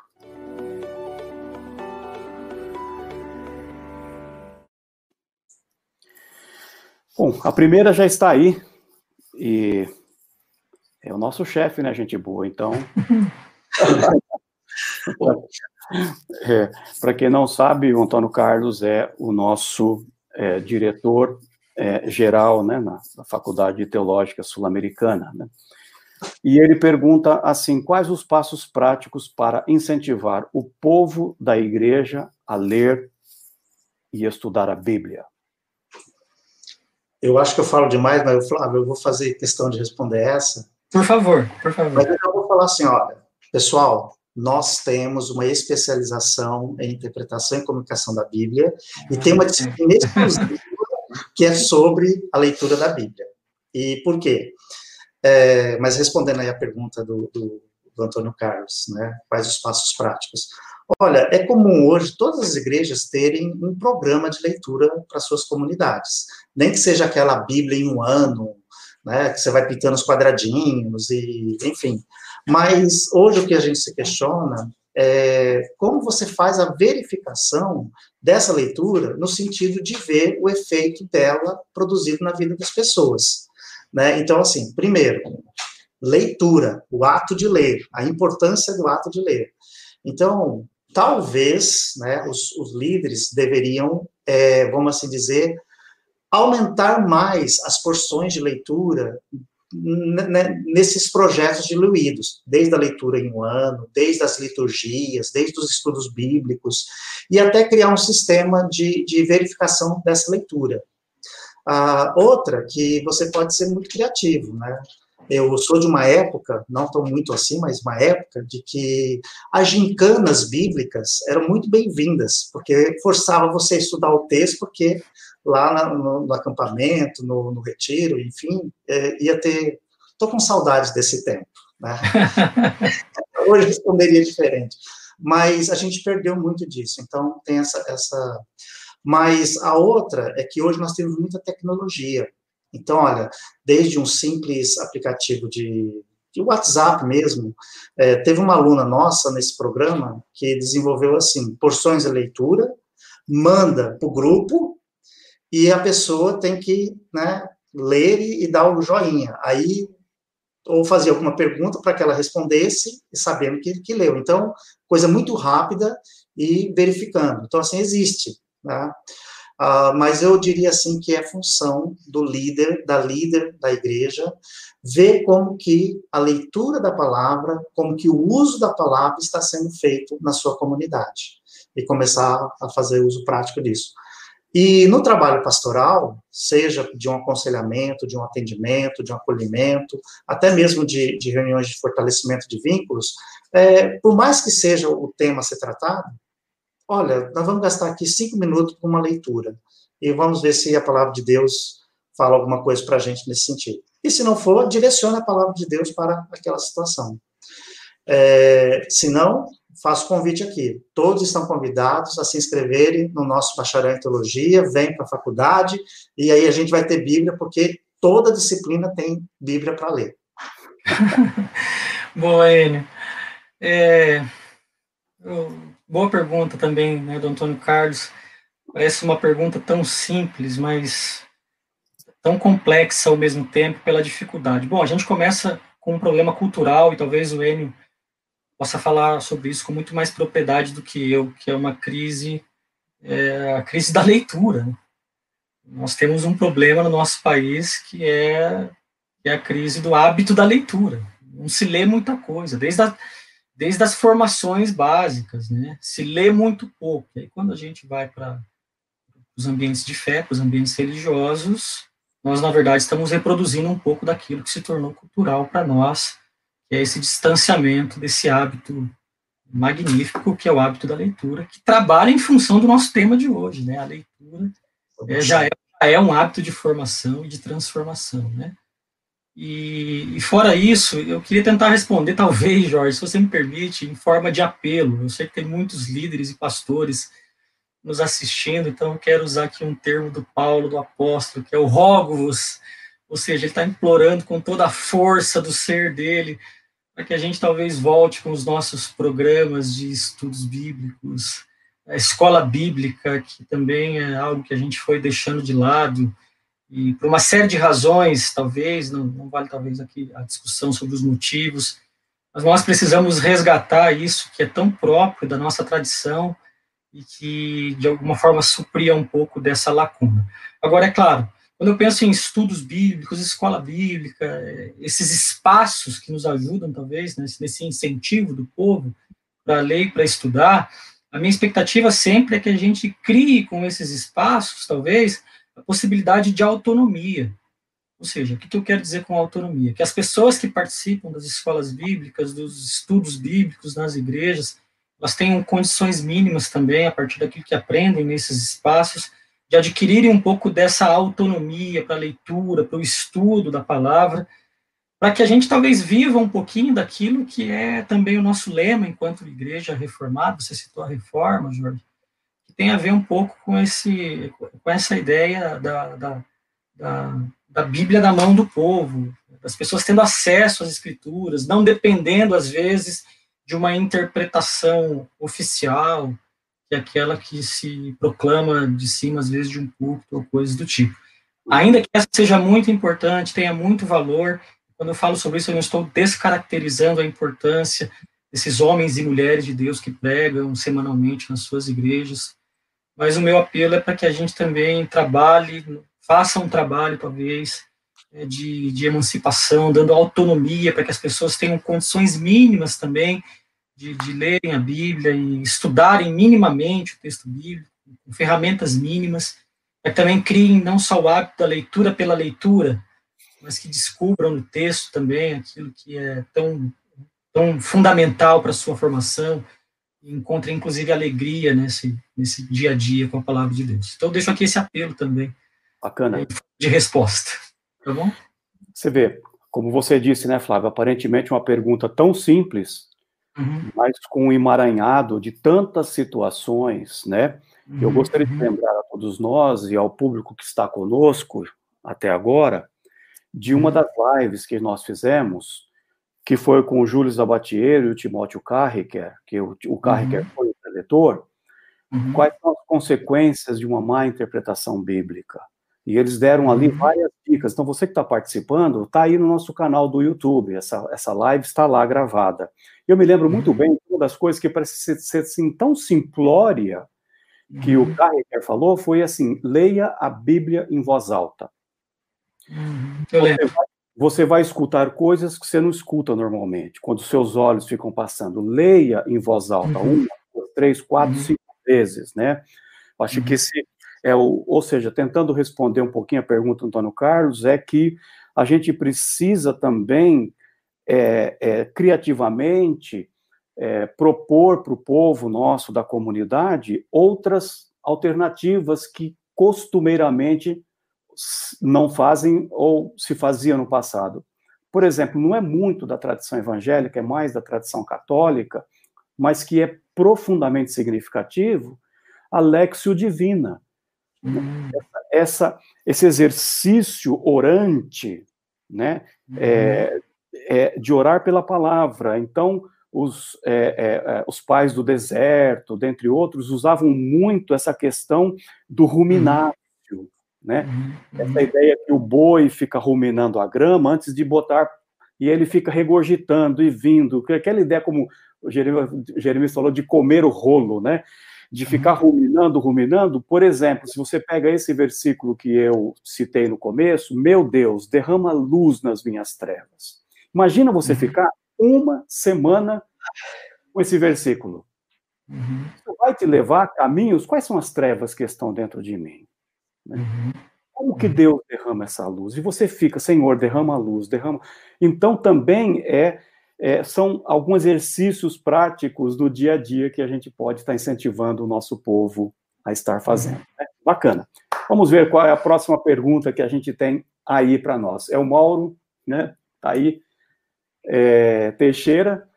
Bom, a primeira já está aí e é o nosso chefe, né, gente boa. Então, é, para quem não sabe, o Antônio Carlos é o nosso é, diretor é, geral, né, na, na Faculdade Teológica Sul-Americana. Né? E ele pergunta assim: quais os passos práticos para incentivar o povo da igreja a ler e estudar a Bíblia? Eu acho que eu falo demais, mas, Flávio, eu vou fazer questão de responder essa. Por favor, por favor. Mas eu vou falar assim, olha, pessoal, nós temos uma especialização em interpretação e comunicação da Bíblia e tem uma disciplina exclusiva que é sobre a leitura da Bíblia. E por quê? É, mas respondendo aí a pergunta do, do, do Antônio Carlos, né, quais os passos práticos? Olha, é comum hoje todas as igrejas terem um programa de leitura para suas comunidades. Nem que seja aquela Bíblia em um ano, né, que você vai pintando os quadradinhos, e enfim. Mas hoje o que a gente se questiona é como você faz a verificação dessa leitura no sentido de ver o efeito dela produzido na vida das pessoas. Né? Então, assim, primeiro, leitura, o ato de ler, a importância do ato de ler. Então, talvez né, os, os líderes deveriam, é, vamos assim dizer, aumentar mais as porções de leitura nesses projetos diluídos, desde a leitura em um ano, desde as liturgias, desde os estudos bíblicos, e até criar um sistema de, de verificação dessa leitura. A outra, que você pode ser muito criativo, né? Eu sou de uma época, não tão muito assim, mas uma época de que as gincanas bíblicas eram muito bem-vindas, porque forçava você a estudar o texto, porque lá na, no, no, acampamento, no, no retiro, enfim, é, ia ter. Estou com saudades desse tempo. Né? Hoje responderia diferente. mas a gente perdeu muito disso. Então, tem essa, essa. Mas a outra é que hoje nós temos muita tecnologia. Então, olha, desde um simples aplicativo de, de WhatsApp mesmo, é, teve uma aluna nossa nesse programa que desenvolveu assim porções de leitura, manda para o grupo e a pessoa tem que né, ler e dar o joinha. Aí ou fazer alguma pergunta para que ela respondesse, sabendo que, que leu. Então, coisa muito rápida e verificando. Então, assim, existe. Né? Uh, mas eu diria assim que é função do líder, da líder da igreja, ver como que a leitura da palavra, como que o uso da palavra está sendo feito na sua comunidade e começar a fazer uso prático disso. E no trabalho pastoral, seja de um aconselhamento, de um atendimento, de um acolhimento, até mesmo de, de reuniões de fortalecimento de vínculos, é, por mais que seja o tema a ser tratado, olha, nós vamos gastar aqui cinco minutos para uma leitura e vamos ver se a palavra de Deus fala alguma coisa para a gente nesse sentido. E se não for, direcione a palavra de Deus para aquela situação. É, se não, faço convite aqui. Todos estão convidados a se inscreverem no nosso bacharel em teologia, vem para a faculdade, e aí a gente vai ter Bíblia, porque toda disciplina tem Bíblia para ler. Boa, Enio. É, boa pergunta também, né, do Antônio Carlos. Parece uma pergunta tão simples, mas tão complexa ao mesmo tempo pela dificuldade. Bom, a gente começa com um problema cultural, e talvez o Enio possa falar sobre isso com muito mais propriedade do que eu, que é uma crise, é, a crise da leitura. Nós temos um problema no nosso país que é, que é a crise do hábito da leitura. Não se lê muita coisa, desde, a, desde as formações básicas, né? Se lê muito pouco. E aí, quando a gente vai para os ambientes de fé, para os ambientes religiosos, nós, na verdade, estamos reproduzindo um pouco daquilo que se tornou cultural para nós que é esse distanciamento desse hábito magnífico que é o hábito da leitura, que trabalha em função do nosso tema de hoje, né? A leitura é, já, é, já, é, um hábito de formação e de transformação, né? E, e, fora isso, eu queria tentar responder, talvez, Jorge, se você me permite, em forma de apelo. Eu sei que tem muitos líderes e pastores nos assistindo, então eu quero usar aqui um termo do Paulo, do apóstolo, que é o rogo-vos, ou seja, ele está implorando com toda a força do ser dele para que a gente talvez volte com os nossos programas de estudos bíblicos, a escola bíblica, que também é algo que a gente foi deixando de lado, e por uma série de razões, talvez, não, não vale talvez aqui a discussão sobre os motivos, mas nós precisamos resgatar isso que é tão próprio da nossa tradição e que, de alguma forma, supria um pouco dessa lacuna. Agora, é claro, quando eu penso em estudos bíblicos, escola bíblica, esses espaços que nos ajudam, talvez, nesse incentivo do povo para ler para estudar, a minha expectativa sempre é que a gente crie com esses espaços, talvez, possibilidade de autonomia. Ou seja, o que eu quero dizer com autonomia? Que as pessoas que participam das escolas bíblicas, dos estudos bíblicos nas igrejas, elas tenham condições mínimas também, a partir daquilo que aprendem nesses espaços, de adquirirem um pouco dessa autonomia para a leitura, para o estudo da palavra, para que a gente talvez viva um pouquinho daquilo que é também o nosso lema enquanto igreja reformada, você citou a reforma, Jorge, que tem a ver um pouco com, esse, com essa ideia da, da, da, da Bíblia na mão do povo, das pessoas tendo acesso às escrituras, não dependendo, às vezes, de uma interpretação oficial, que é aquela que se proclama de cima, às vezes, de um púlpito ou coisas do tipo. Ainda que essa seja muito importante, tenha muito valor, quando eu falo sobre isso, eu não estou descaracterizando a importância desses homens e mulheres de Deus que pregam semanalmente nas suas igrejas, mas o meu apelo é para que a gente também trabalhe, faça um trabalho, talvez, é, de, de emancipação, dando autonomia para que as pessoas tenham condições mínimas também de, de lerem a Bíblia e estudarem minimamente o texto bíblico, com ferramentas mínimas, mas também criem não só o hábito da leitura pela leitura, mas que descubram no texto também aquilo que é tão, tão fundamental para a sua formação, encontrem, inclusive, alegria nesse, nesse dia a dia com a palavra de Deus. Então, deixo aqui esse apelo também. Bacana. De resposta. Tá bom? Você vê, como você disse, né, Flávio, aparentemente uma pergunta tão simples, uhum. mas com um emaranhado de tantas situações, né? Uhum. Eu gostaria de uhum. lembrar a todos nós e ao público que está conosco até agora de uma uhum. das lives que nós fizemos, que foi com o Júlio Zabatiero e o Timóteo Carricker, que o, o Carricker uhum. foi o preletor, uhum. quais são as consequências de uma má interpretação bíblica. E eles deram ali uhum. várias dicas. Então, você que está participando, está aí no nosso canal do YouTube. Essa, essa live está lá gravada. Eu me lembro muito uhum. bem uma das coisas que parece ser, ser assim, tão simplória que o Carricker falou foi assim: leia a Bíblia em voz alta. Uhum. Você vai, você vai escutar coisas que você não escuta normalmente, quando seus olhos ficam passando. Leia em voz alta, uhum. uma, duas, três, quatro, uhum. cinco vezes, né? Acho que esse é o, ou seja, tentando responder um pouquinho a pergunta do Antônio Carlos, é que a gente precisa também é, é, criativamente é, propor para o povo nosso da comunidade outras alternativas que costumeiramente não fazem ou se faziam no passado. Por exemplo, não é muito da tradição evangélica, é mais da tradição católica, mas que é profundamente significativo, a Lexio Divina. Hum. Essa, esse exercício orante, né, hum. é, é, de orar pela palavra. Então, os, é, é, é, os pais do deserto, dentre outros, usavam muito essa questão do ruminário, né? Uhum. Essa ideia que o boi fica ruminando a grama antes de botar, e ele fica regurgitando e vindo, aquela ideia como o Jeremias falou de comer o rolo, né? De uhum. ficar ruminando, ruminando. Por exemplo, se você pega esse versículo que eu citei no começo, meu Deus, derrama luz nas minhas trevas. Imagina você uhum. ficar uma semana com esse versículo. Uhum. Isso vai te levar a caminhos. Quais são as trevas que estão dentro de mim? Né? Uhum. Como que Deus derrama essa luz? E você fica, Senhor, derrama a luz, derrama. Então também é, é, são alguns exercícios práticos do dia a dia que a gente pode estar incentivando o nosso povo a estar fazendo. Né? Bacana. Vamos ver qual é a próxima pergunta que a gente tem aí para nós. É o Mauro, né? Tá aí é, Teixeira,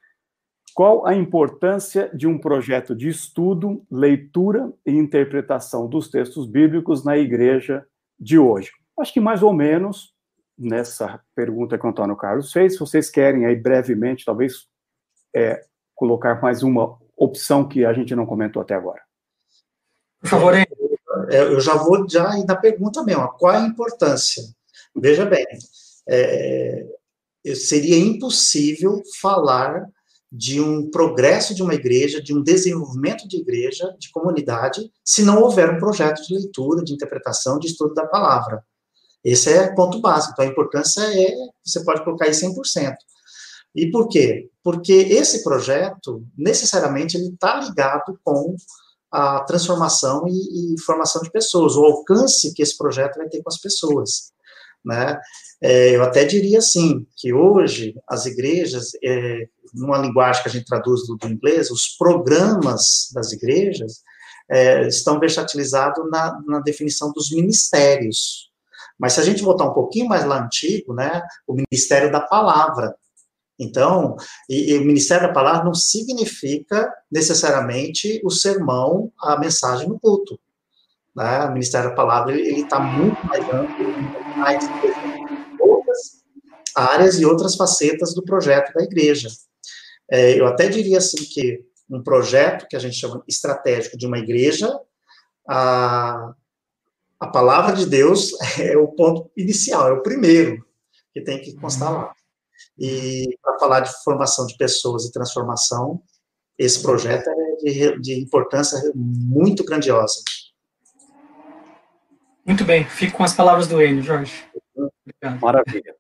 qual a importância de um projeto de estudo, leitura e interpretação dos textos bíblicos na igreja de hoje? Acho que mais ou menos nessa pergunta que o Antônio Carlos fez. Se vocês querem aí brevemente, talvez é, colocar mais uma opção que a gente não comentou até agora. Por favor, é, eu já vou já na pergunta mesmo. Qual a importância? Veja bem, é, seria impossível falar de um progresso de uma igreja, de um desenvolvimento de igreja, de comunidade, se não houver um projeto de leitura, de interpretação, de estudo da palavra. Esse é ponto básico. Então, a importância é, você pode colocar aí 100%. E por quê? Porque esse projeto, necessariamente, ele está ligado com a transformação e, e formação de pessoas, o alcance que esse projeto vai ter com as pessoas. Né? É, eu até diria assim, que hoje as igrejas, é, numa linguagem que a gente traduz do, do inglês, os programas das igrejas é, estão versatilizado na, na, definição dos ministérios. Mas se a gente voltar um pouquinho mais lá antigo, né, o ministério da palavra. Então, e, e o ministério da palavra não significa necessariamente o sermão, a mensagem no culto. Né? O ministério da palavra ele está muito mais amplo, mais áreas e outras facetas do projeto da igreja. É, eu até diria assim que um projeto que a gente chama estratégico de uma igreja, a, a palavra de Deus é o ponto inicial, é o primeiro que tem que constar lá. E para falar de formação de pessoas e transformação, esse projeto é de, de importância muito grandiosa. Muito bem, fico com as palavras do Enio, Jorge. Obrigado. Maravilha.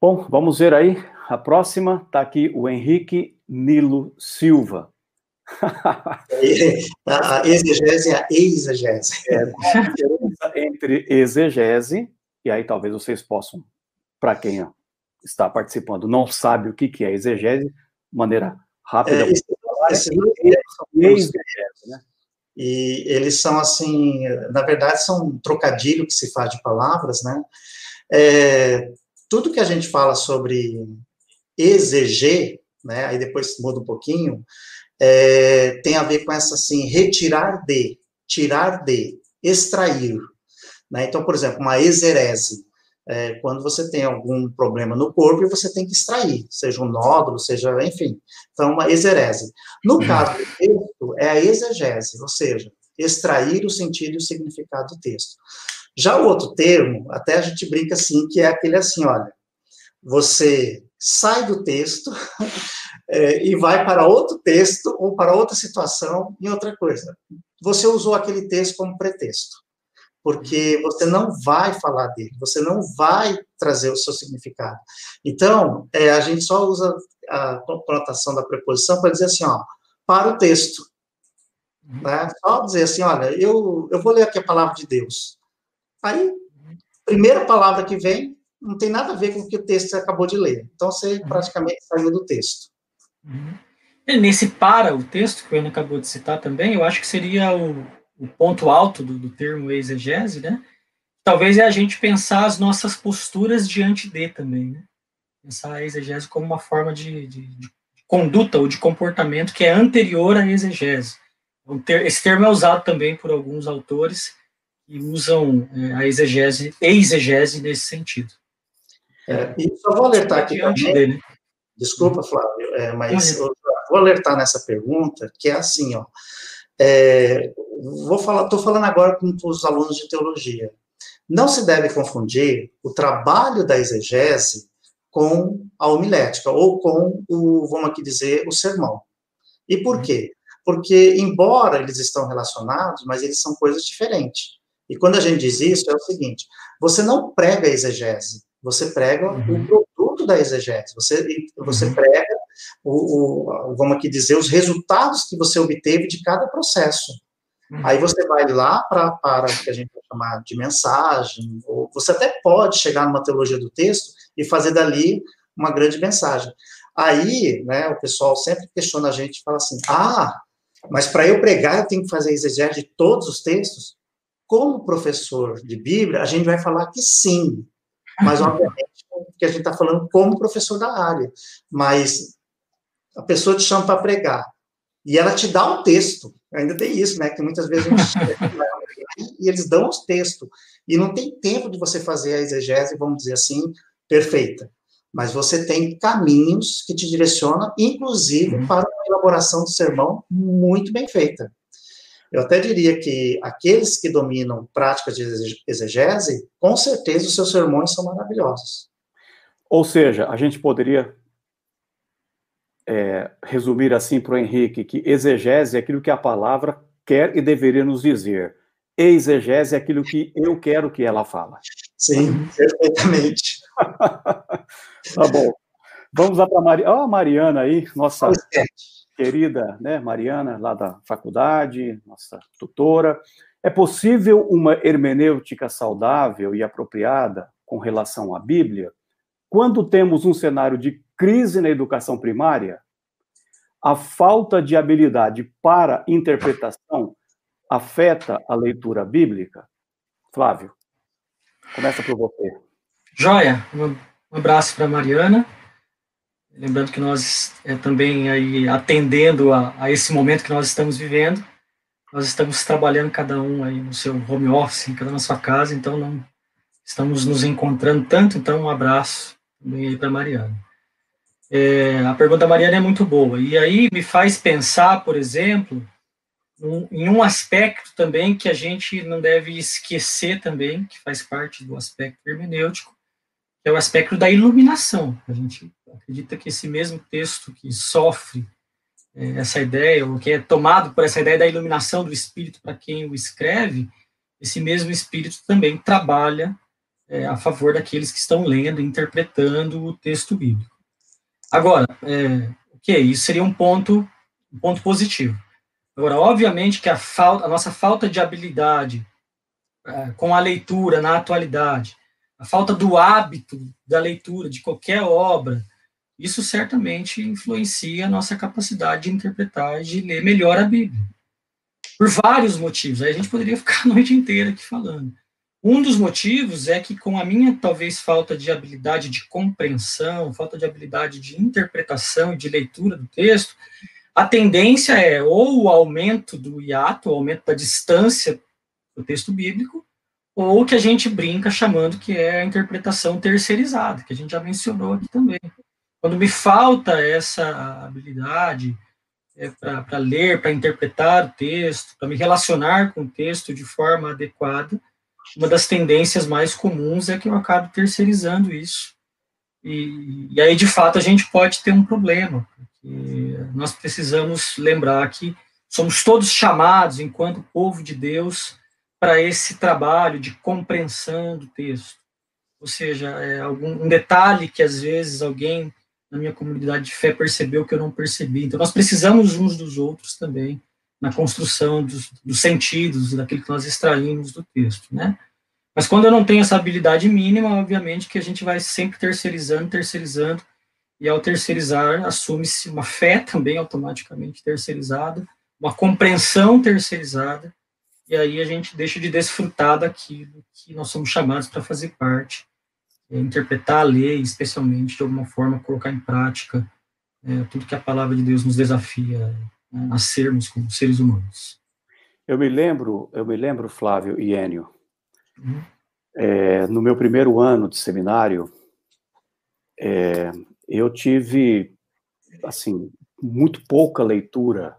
Bom, vamos ver aí. A próxima está aqui o Henrique Nilo Silva. a exegese a exegese. É, entre exegese, e aí talvez vocês possam, para quem está participando, não sabe o que, que é exegese, de maneira rápida. É, esse, esse, exegese, né? E eles são assim, na verdade, são um trocadilho que se faz de palavras, né? É, tudo que a gente fala sobre exeger, né, aí depois muda um pouquinho, é, tem a ver com essa assim, retirar de, tirar de, extrair. Né? Então, por exemplo, uma exerese, é, quando você tem algum problema no corpo e você tem que extrair, seja um nódulo, seja, enfim. Então, uma exerese. No uhum. caso do texto, é a exegese, ou seja, extrair o sentido e o significado do texto. Já o outro termo, até a gente brinca assim, que é aquele assim, olha, você sai do texto é, e vai para outro texto ou para outra situação em outra coisa. Você usou aquele texto como pretexto porque você não vai falar dele, você não vai trazer o seu significado. Então, é, a gente só usa a conotação da preposição para dizer assim, ó, para o texto. Né? Só dizer assim, olha, eu, eu vou ler aqui a palavra de Deus. Aí, primeira palavra que vem, não tem nada a ver com o que o texto você acabou de ler. Então, você uhum. praticamente saiu do texto. Uhum. nesse para o texto, que o Ana acabou de citar também, eu acho que seria o, o ponto alto do, do termo exegese, né? Talvez é a gente pensar as nossas posturas diante de também, né? Pensar a exegese como uma forma de, de, de conduta ou de comportamento que é anterior à exegese. Esse termo é usado também por alguns autores que usam é, a exegese, exegese nesse sentido. É, e só vou alertar aqui também, dele. desculpa, Flávio, é, mas vou alertar nessa pergunta, que é assim, ó, é, vou falar, estou falando agora com os alunos de teologia. Não se deve confundir o trabalho da exegese com a homilética, ou com o, vamos aqui dizer, o sermão. E por quê? Porque, embora eles estão relacionados, mas eles são coisas diferentes. E quando a gente diz isso, é o seguinte: você não prega a exegese, você prega uhum. o produto da exegese, você, você uhum. prega, o, o, vamos aqui dizer, os resultados que você obteve de cada processo. Uhum. Aí você vai lá pra, para o que a gente vai chamar de mensagem, ou você até pode chegar numa teologia do texto e fazer dali uma grande mensagem. Aí, né, o pessoal sempre questiona a gente e fala assim: ah, mas para eu pregar eu tenho que fazer exegese de todos os textos? Como professor de Bíblia, a gente vai falar que sim, mas obviamente que a gente está falando como professor da área. Mas a pessoa te chama para pregar e ela te dá um texto. Ainda tem isso, né? Que muitas vezes a gente e eles dão os textos e não tem tempo de você fazer a exegese, vamos dizer assim, perfeita. Mas você tem caminhos que te direcionam, inclusive uhum. para uma elaboração do sermão muito bem feita. Eu até diria que aqueles que dominam práticas de exegese, com certeza os seus sermões são maravilhosos. Ou seja, a gente poderia é, resumir assim para o Henrique que exegese é aquilo que a palavra quer e deveria nos dizer. Exegese é aquilo que eu quero que ela fala. Sim, perfeitamente. tá bom. Vamos lá para a Mari... oh, Mariana aí, nossa querida né, Mariana, lá da faculdade, nossa tutora. É possível uma hermenêutica saudável e apropriada com relação à Bíblia quando temos um cenário de crise na educação primária, a falta de habilidade para interpretação afeta a leitura bíblica? Flávio, começa por você. Joia, um abraço para Mariana. Lembrando que nós é, também aí atendendo a, a, esse momento que nós estamos vivendo, nós estamos trabalhando cada um aí no seu home office, cada um na sua casa, então não estamos nos encontrando tanto, então um abraço também aí para Mariana. É, a pergunta da Mariana é muito boa. E aí me faz pensar, por exemplo, um, em um aspecto também que a gente não deve esquecer também, que faz parte do aspecto hermenêutico, que é o aspecto da iluminação. A gente acredita que esse mesmo texto que sofre é, essa ideia, ou que é tomado por essa ideia da iluminação do Espírito para quem o escreve, esse mesmo Espírito também trabalha é, a favor daqueles que estão lendo interpretando o texto bíblico. Agora, é, ok, isso seria um ponto, um ponto positivo. Agora, obviamente que a, falta, a nossa falta de habilidade é, com a leitura na atualidade, a falta do hábito da leitura de qualquer obra, isso certamente influencia a nossa capacidade de interpretar e de ler melhor a Bíblia. Por vários motivos. Aí a gente poderia ficar a noite inteira aqui falando. Um dos motivos é que, com a minha talvez falta de habilidade de compreensão, falta de habilidade de interpretação e de leitura do texto, a tendência é ou o aumento do hiato, o aumento da distância do texto bíblico, ou que a gente brinca chamando que é a interpretação terceirizada, que a gente já mencionou aqui também. Quando me falta essa habilidade é, para ler, para interpretar o texto, para me relacionar com o texto de forma adequada, uma das tendências mais comuns é que eu acabo terceirizando isso. E, e aí, de fato, a gente pode ter um problema, porque nós precisamos lembrar que somos todos chamados, enquanto povo de Deus, para esse trabalho de compreensão do texto. Ou seja, é algum um detalhe que às vezes alguém na minha comunidade de fé percebeu que eu não percebi. Então, nós precisamos uns dos outros também na construção dos, dos sentidos, daquilo que nós extraímos do texto, né? Mas quando eu não tenho essa habilidade mínima, obviamente que a gente vai sempre terceirizando, terceirizando, e ao terceirizar, assume-se uma fé também automaticamente terceirizada, uma compreensão terceirizada, e aí a gente deixa de desfrutar daquilo que nós somos chamados para fazer parte, é, interpretar a lei, especialmente de alguma forma colocar em prática é, tudo que a palavra de Deus nos desafia né, a sermos como seres humanos. Eu me lembro, eu me lembro, Flávio e Enio. É, no meu primeiro ano de seminário, é, eu tive, assim, muito pouca leitura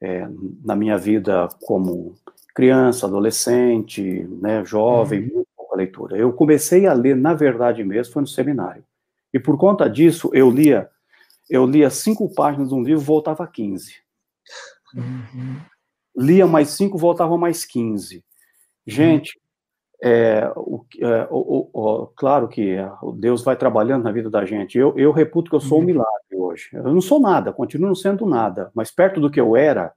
é, na minha vida como criança, adolescente, né, jovem, uhum. muito pouca leitura. Eu comecei a ler, na verdade mesmo, foi no seminário. E por conta disso, eu lia eu lia cinco páginas de um livro, voltava a 15. Uhum. Lia mais cinco, voltava mais 15. Gente, é, o, é, o, o, claro que Deus vai trabalhando na vida da gente. Eu, eu reputo que eu sou um uhum. milagre hoje. Eu não sou nada, continuo não sendo nada, mas perto do que eu era,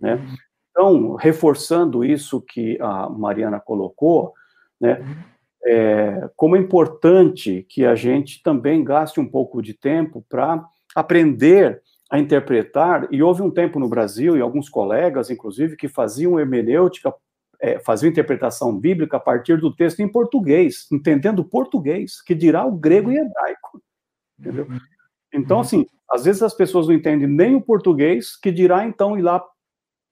né? Uhum. Então, reforçando isso que a Mariana colocou, né? Uhum é, como é importante que a gente também gaste um pouco de tempo para aprender a interpretar, e houve um tempo no Brasil, e alguns colegas, inclusive, que faziam hermenêutica, é, faziam interpretação bíblica a partir do texto em português, entendendo português, que dirá o grego e hebraico, entendeu? Então, assim, às vezes as pessoas não entendem nem o português, que dirá, então, ir lá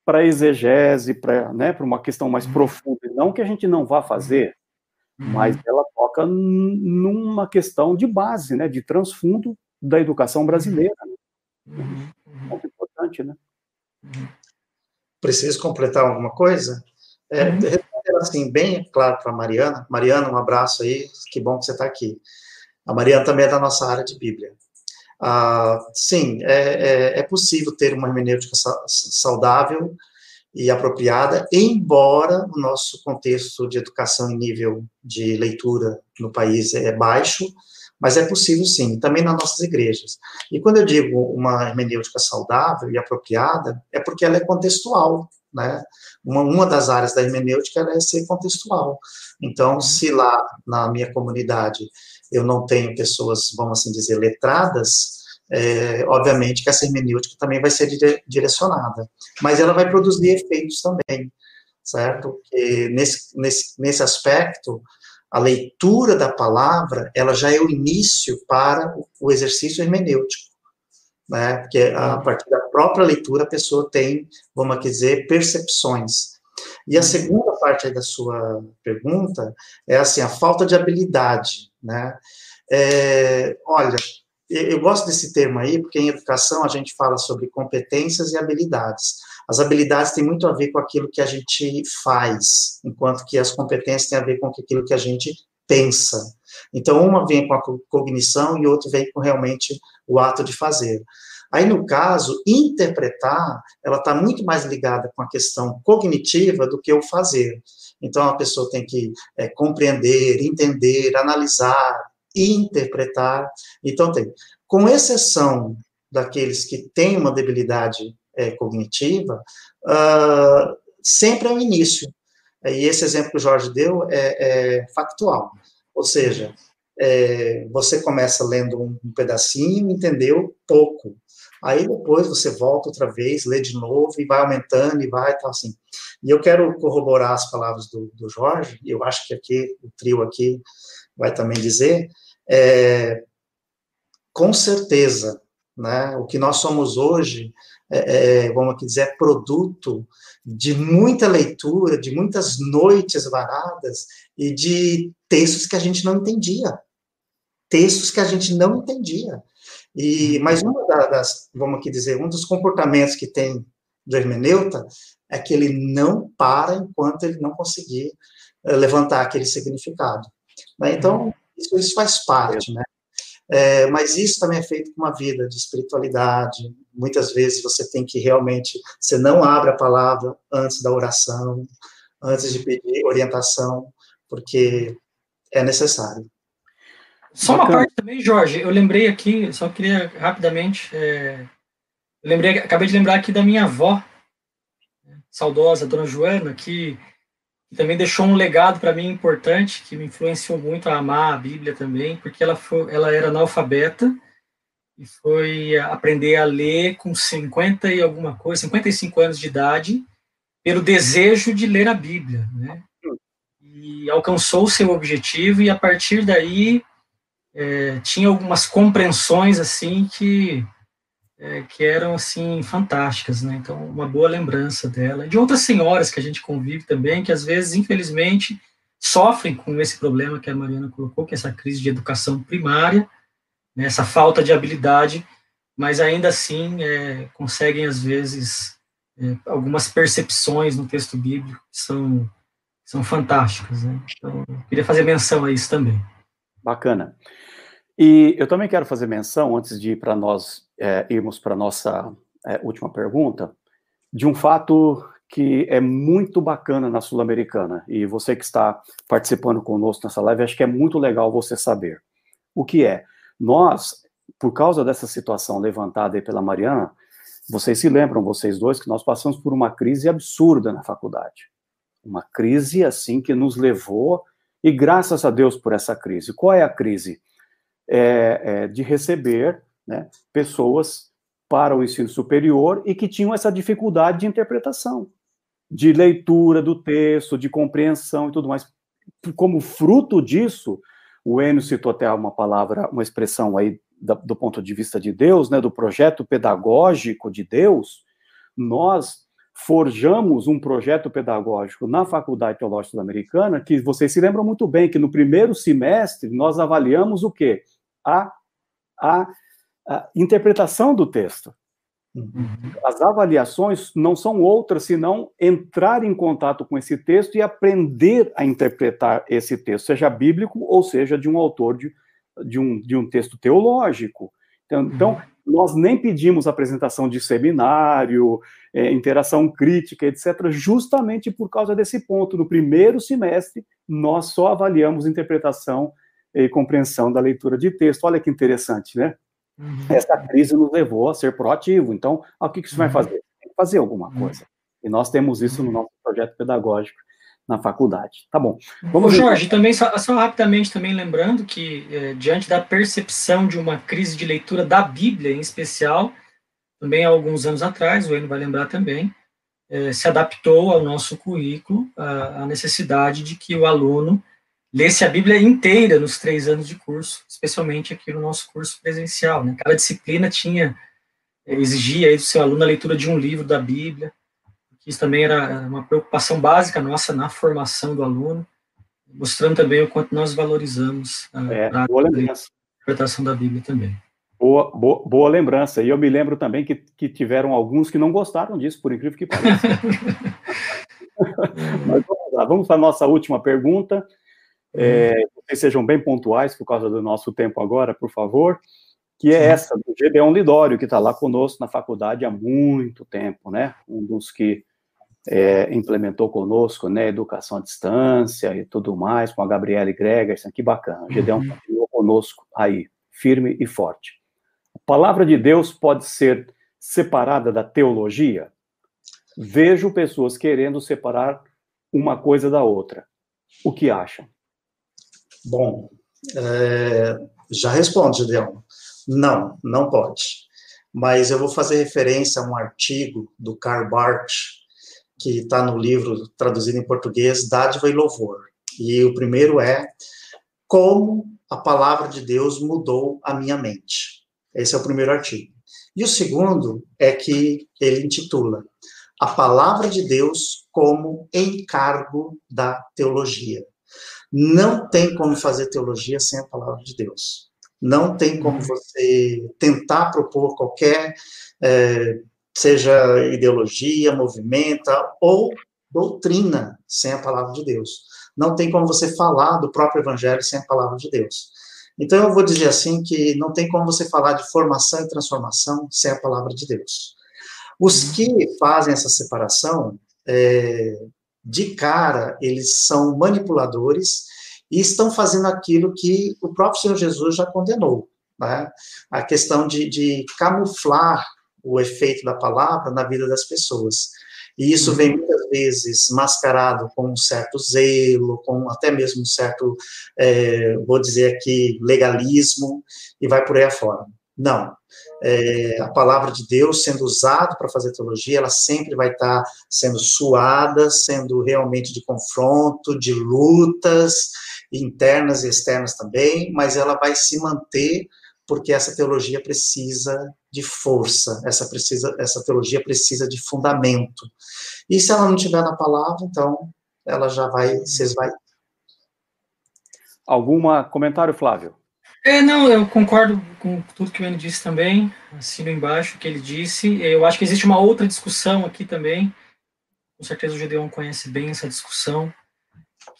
para exegese, para né, uma questão mais profunda, não que a gente não vá fazer, mas uhum. ela toca numa questão de base, né, de transfundo da educação brasileira. Né? Uhum. uhum. Muito importante, né? Uhum. Preciso completar alguma coisa? É, uhum. assim, bem claro para a Mariana. Mariana, um abraço aí, que bom que você está aqui. A Mariana também é da nossa área de Bíblia. Ah, sim, é, é, é possível ter uma hermenêutica saudável e apropriada, embora o nosso contexto de educação em nível de leitura no país é baixo, mas é possível sim, também nas nossas igrejas. E quando eu digo uma hermenêutica saudável e apropriada, é porque ela é contextual, né? Uma, uma das áreas da hermenêutica é ser contextual. Então, se lá na minha comunidade eu não tenho pessoas, vamos assim dizer, letradas, é, obviamente que essa hermenêutica também vai ser dire, direcionada, mas ela vai produzir efeitos também, certo? E nesse, nesse, nesse aspecto, a leitura da palavra, ela já é o início para o exercício hermenêutico, né? Porque a partir da própria leitura a pessoa tem, vamos dizer, percepções. E a segunda parte da sua pergunta é assim, a falta de habilidade, né? É, olha, eu gosto desse termo aí, porque em educação a gente fala sobre competências e habilidades. As habilidades têm muito a ver com aquilo que a gente faz, enquanto que as competências têm a ver com aquilo que a gente pensa. Então, uma vem com a cognição e outra vem com realmente o ato de fazer. Aí, no caso, interpretar, ela está muito mais ligada com a questão cognitiva do que o fazer. Então, a pessoa tem que é, compreender, entender, analisar, interpretar. Então, tem, com exceção daqueles que têm uma debilidade é, cognitiva, uh, sempre é o início. E esse exemplo que o Jorge deu é, é factual. Ou seja, é, você começa lendo um, um pedacinho, entendeu pouco. Aí depois você volta outra vez, lê de novo e vai aumentando e vai tal assim. E eu quero corroborar as palavras do, do Jorge, e eu acho que aqui o trio aqui vai também dizer, é, com certeza, né, o que nós somos hoje, é, é, vamos aqui dizer, é produto de muita leitura, de muitas noites varadas e de textos que a gente não entendia. Textos que a gente não entendia. E, mas uma das, vamos aqui dizer, um dos comportamentos que tem do hermeneuta é que ele não para enquanto ele não conseguir uh, levantar aquele significado. Né? Então, isso, isso, faz parte, né? É, mas isso também é feito com uma vida de espiritualidade. Muitas vezes você tem que realmente, você não abre a palavra antes da oração, antes de pedir orientação, porque é necessário. Só uma parte também, Jorge, eu lembrei aqui, só queria rapidamente, é, lembrei, acabei de lembrar aqui da minha avó, né, saudosa, Dona Joana, que, que também deixou um legado para mim importante, que me influenciou muito a amar a Bíblia também, porque ela, foi, ela era analfabeta e foi aprender a ler com 50 e alguma coisa, 55 anos de idade, pelo desejo de ler a Bíblia, né? E alcançou seu objetivo e a partir daí é, tinha algumas compreensões assim que é, que eram assim fantásticas, né? Então uma boa lembrança dela, de outras senhoras que a gente convive também, que às vezes infelizmente sofrem com esse problema que a Mariana colocou, que é essa crise de educação primária, né, essa falta de habilidade, mas ainda assim é, conseguem às vezes é, algumas percepções no texto bíblico que são são fantásticas, né? Então, queria fazer menção a isso também. Bacana. E eu também quero fazer menção, antes de ir para nós é, irmos para a nossa é, última pergunta, de um fato que é muito bacana na Sul-Americana, e você que está participando conosco nessa live, acho que é muito legal você saber. O que é? Nós, por causa dessa situação levantada aí pela Mariana, vocês se lembram, vocês dois, que nós passamos por uma crise absurda na faculdade. Uma crise, assim, que nos levou, e graças a Deus por essa crise. Qual é a crise? é, é, de receber né, pessoas para o ensino superior e que tinham essa dificuldade de interpretação, de leitura do texto, de compreensão e tudo mais. Como fruto disso, o Enio citou até uma palavra, uma expressão aí da, do ponto de vista de Deus, né, do projeto pedagógico de Deus, nós forjamos um projeto pedagógico na Faculdade Teológica Sul-Americana, que vocês se lembram muito bem, que no primeiro semestre nós avaliamos o quê? a, a, a interpretação do texto. Uhum. As avaliações não são outras senão entrar em contato com esse texto e aprender a interpretar esse texto, seja bíblico ou seja de um autor de, de, um, de um texto teológico. Então, uhum. então nós nem pedimos apresentação de seminário, é, interação crítica, etc., justamente por causa desse ponto. No primeiro semestre, nós só avaliamos interpretação e compreensão da leitura de texto. Olha que interessante, né? Uhum. Essa crise nos levou a ser proativo. Então, o que, que você uhum. vai fazer? Tem que fazer alguma uhum. coisa. E nós temos isso no nosso projeto pedagógico na faculdade. Tá bom. Vamos Ô, Jorge, também só, só, rapidamente também lembrando que é, diante da percepção de uma crise de leitura da Bíblia, em especial, também há alguns anos atrás, o Eno vai lembrar também, é, se adaptou ao nosso currículo a, a necessidade de que o aluno lesse a Bíblia inteira nos três anos de curso, especialmente aqui no nosso curso presencial. Né? Cada disciplina tinha, eh, exigia aí do seu aluno a leitura de um livro da Bíblia, isso também era uma preocupação básica nossa na formação do aluno, mostrando também o quanto nós valorizamos a, é, a interpretação da Bíblia também. Boa, boa, boa, lembrança. E eu me lembro também que, que tiveram alguns que não gostaram disso, por incrível que pareça. Mas vamos lá, vamos para a nossa última pergunta. É, vocês sejam bem pontuais por causa do nosso tempo agora, por favor, que é essa do Gedeon Lidório, que está lá conosco na faculdade há muito tempo, né? Um dos que é, implementou conosco, né, educação à distância e tudo mais, com a Gabriela Gregerson, que bacana. O Gedeon uhum. continuou conosco aí, firme e forte. A palavra de Deus pode ser separada da teologia? Vejo pessoas querendo separar uma coisa da outra. O que acham? Bom, É, já respondo, Gideão. Não, não pode. Mas eu vou fazer referência a um artigo do Karl Barth, que está no livro traduzido em português, Dádiva e Louvor. E o primeiro é Como a palavra de Deus mudou a minha mente. Esse é o primeiro artigo. E o segundo é que ele intitula A Palavra de Deus como Encargo da Teologia. Não tem como fazer teologia sem a palavra de Deus. Não tem como você tentar propor qualquer, é, seja ideologia, movimento ou doutrina sem a palavra de Deus. Não tem como você falar do próprio evangelho sem a palavra de Deus. Então, eu vou dizer assim que não tem como você falar de formação e transformação sem a palavra de Deus. Os que fazem essa separação, é, de cara, eles são manipuladores e estão fazendo aquilo que o próprio Senhor Jesus já condenou. Né? A questão de, de camuflar o efeito da palavra na vida das pessoas. E isso vem uhum. muitas vezes mascarado com um certo zelo, com até mesmo um certo, é, vou dizer aqui, legalismo, e vai por aí afora. Não. É, a palavra de Deus sendo usada para fazer teologia, ela sempre vai estar sendo suada, sendo realmente de confronto, de lutas internas e externas também, mas ela vai se manter porque essa teologia precisa de força, essa, precisa, essa teologia precisa de fundamento. E se ela não tiver na palavra, então ela já vai se esvair. Alguma comentário, Flávio? É, não, eu concordo com tudo que o Enio disse também, assino embaixo o que ele disse. Eu acho que existe uma outra discussão aqui também, com certeza o Gedeon conhece bem essa discussão,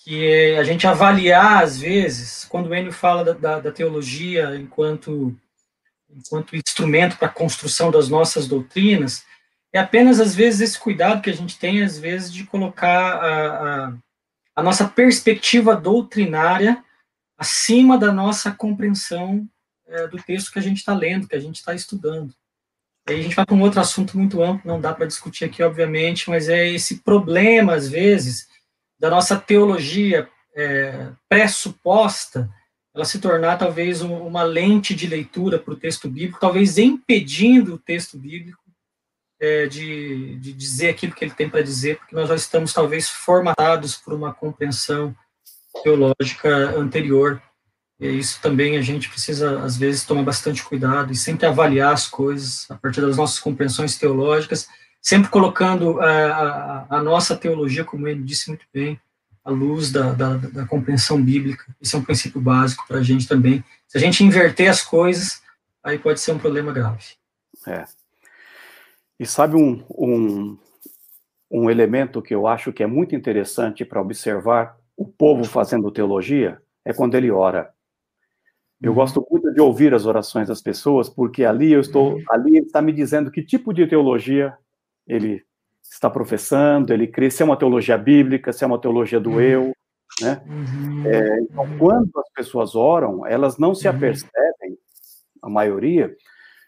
que é a gente avaliar, às vezes, quando o Enio fala da, da, da teologia enquanto, enquanto instrumento para a construção das nossas doutrinas, é apenas, às vezes, esse cuidado que a gente tem, às vezes, de colocar a, a, a nossa perspectiva doutrinária acima da nossa compreensão é, do texto que a gente está lendo, que a gente está estudando. Aí a gente vai para um outro assunto muito amplo, não dá para discutir aqui, obviamente, mas é esse problema, às vezes, da nossa teologia é, pressuposta, ela se tornar talvez uma lente de leitura para o texto bíblico, talvez impedindo o texto bíblico é, de, de dizer aquilo que ele tem para dizer, porque nós já estamos talvez formatados por uma compreensão teológica anterior. E isso também a gente precisa, às vezes, tomar bastante cuidado e sempre avaliar as coisas a partir das nossas compreensões teológicas, sempre colocando a, é, a, a nossa teologia, como ele disse muito bem, à luz da, da, da compreensão bíblica. Isso é um princípio básico para a gente também. Se a gente inverter as coisas, aí pode ser um problema grave. É. E sabe um, um, um elemento que eu acho que é muito interessante para observar o povo fazendo teologia? É quando ele ora. Eu uhum. gosto muito de ouvir as orações das pessoas, porque ali eu estou, ali ele está me dizendo que tipo de teologia ele está professando, ele crê se é uma teologia bíblica, se é uma teologia do uhum. eu, né? Uhum. É, então, quando as pessoas oram, elas não se uhum. apercebem, a maioria,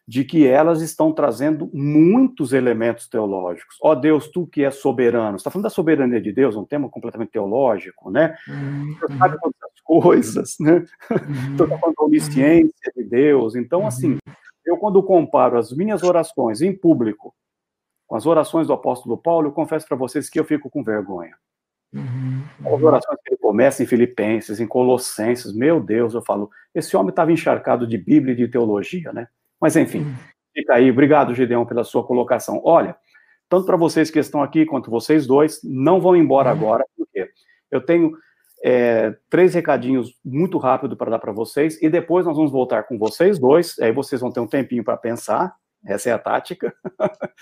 de que elas estão trazendo muitos elementos teológicos. Ó oh, Deus, tu que és soberano. Você está falando da soberania de Deus, um tema completamente teológico, né? Você sabe todas as coisas, né? Você está falando da onisciência de Deus. Então, assim, eu quando comparo as minhas orações em público com as orações do apóstolo Paulo, eu confesso para vocês que eu fico com vergonha. Uhum, uhum. As orações que ele começa em Filipenses, em Colossenses, meu Deus, eu falo, esse homem estava encharcado de Bíblia e de teologia, né? Mas enfim, uhum. fica aí. Obrigado, Gideão, pela sua colocação. Olha, tanto para vocês que estão aqui quanto vocês dois, não vão embora uhum. agora, porque eu tenho é, três recadinhos muito rápido para dar para vocês, e depois nós vamos voltar com vocês dois, aí vocês vão ter um tempinho para pensar, essa é a tática,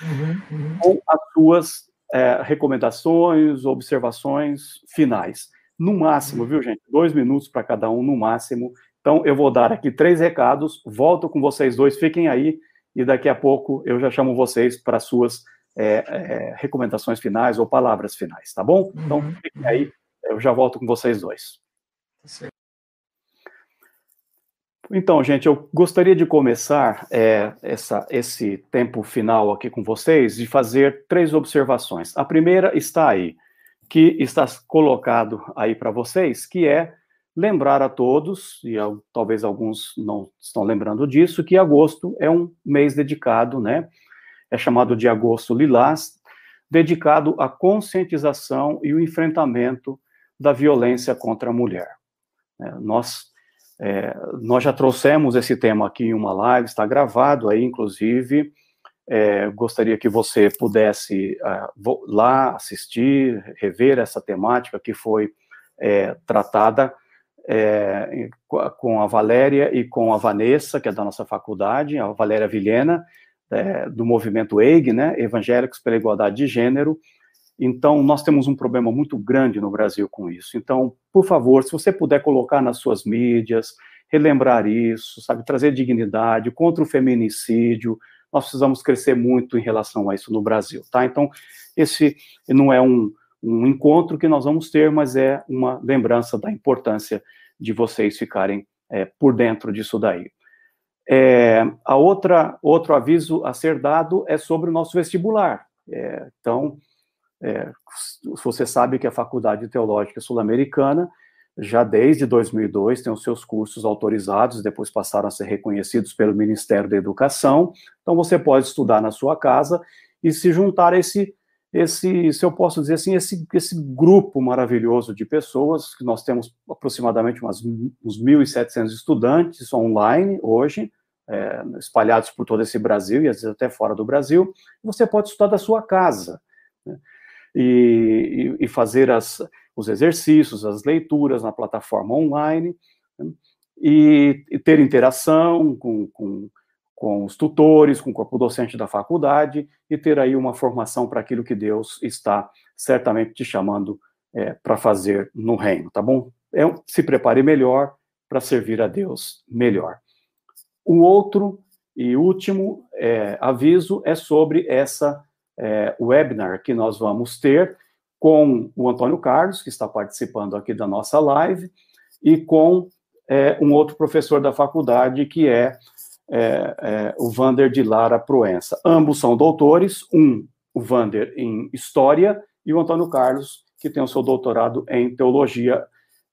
uhum, uhum. com as suas é, recomendações, observações finais. No máximo, uhum. viu, gente? Dois minutos para cada um, no máximo. Então, eu vou dar aqui três recados, volto com vocês dois, fiquem aí, e daqui a pouco eu já chamo vocês para suas é, é, recomendações finais ou palavras finais, tá bom? Então, uhum. fiquem aí, eu já volto com vocês dois. Tá então, gente, eu gostaria de começar é, essa, esse tempo final aqui com vocês de fazer três observações. A primeira está aí, que está colocado aí para vocês, que é lembrar a todos, e talvez alguns não estão lembrando disso, que agosto é um mês dedicado, né? É chamado de agosto lilás, dedicado à conscientização e o enfrentamento da violência contra a mulher. É, nós, é, nós já trouxemos esse tema aqui em uma live, está gravado aí, inclusive. É, gostaria que você pudesse uh, lá assistir, rever essa temática que foi é, tratada é, com a Valéria e com a Vanessa, que é da nossa faculdade, a Valéria Vilhena, é, do movimento EIG, né, Evangélicos pela Igualdade de Gênero. Então, nós temos um problema muito grande no Brasil com isso. Então, por favor, se você puder colocar nas suas mídias, relembrar isso, sabe, trazer dignidade contra o feminicídio, nós precisamos crescer muito em relação a isso no Brasil, tá? Então, esse não é um, um encontro que nós vamos ter, mas é uma lembrança da importância de vocês ficarem é, por dentro disso daí. É, a outra outro aviso a ser dado é sobre o nosso vestibular. É, então, é, você sabe que a Faculdade Teológica Sul-Americana já desde 2002 tem os seus cursos autorizados, depois passaram a ser reconhecidos pelo Ministério da Educação. Então, você pode estudar na sua casa e se juntar a esse esse, se eu posso dizer assim, esse, esse grupo maravilhoso de pessoas, que nós temos aproximadamente umas, uns 1.700 estudantes online hoje, é, espalhados por todo esse Brasil e às vezes até fora do Brasil, você pode estudar da sua casa né? E, e, fazer as, os exercícios, as leituras na plataforma online né? e, e, ter interação com, com com os tutores, com o corpo docente da faculdade e ter aí uma formação para aquilo que Deus está certamente te chamando é, para fazer no reino, tá bom? É, se prepare melhor para servir a Deus melhor. O outro e último é, aviso é sobre essa é, webinar que nós vamos ter com o Antônio Carlos, que está participando aqui da nossa live, e com é, um outro professor da faculdade, que é é, é, o Vander de Lara Proença. Ambos são doutores, um, o Vander, em História, e o Antônio Carlos, que tem o seu doutorado em Teologia,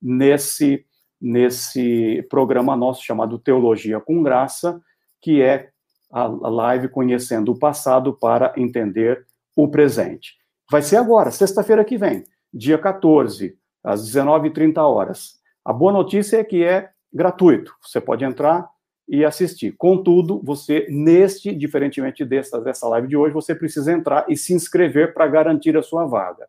nesse, nesse programa nosso chamado Teologia com Graça, que é a, live Conhecendo o Passado para Entender o Presente. Vai ser agora, sexta-feira que vem, dia 14, às 19h30 horas. A boa notícia é que é gratuito. Você pode entrar, e assistir. Contudo, você, neste, diferentemente dessa, dessa live de hoje, você precisa entrar e se inscrever para garantir a sua vaga.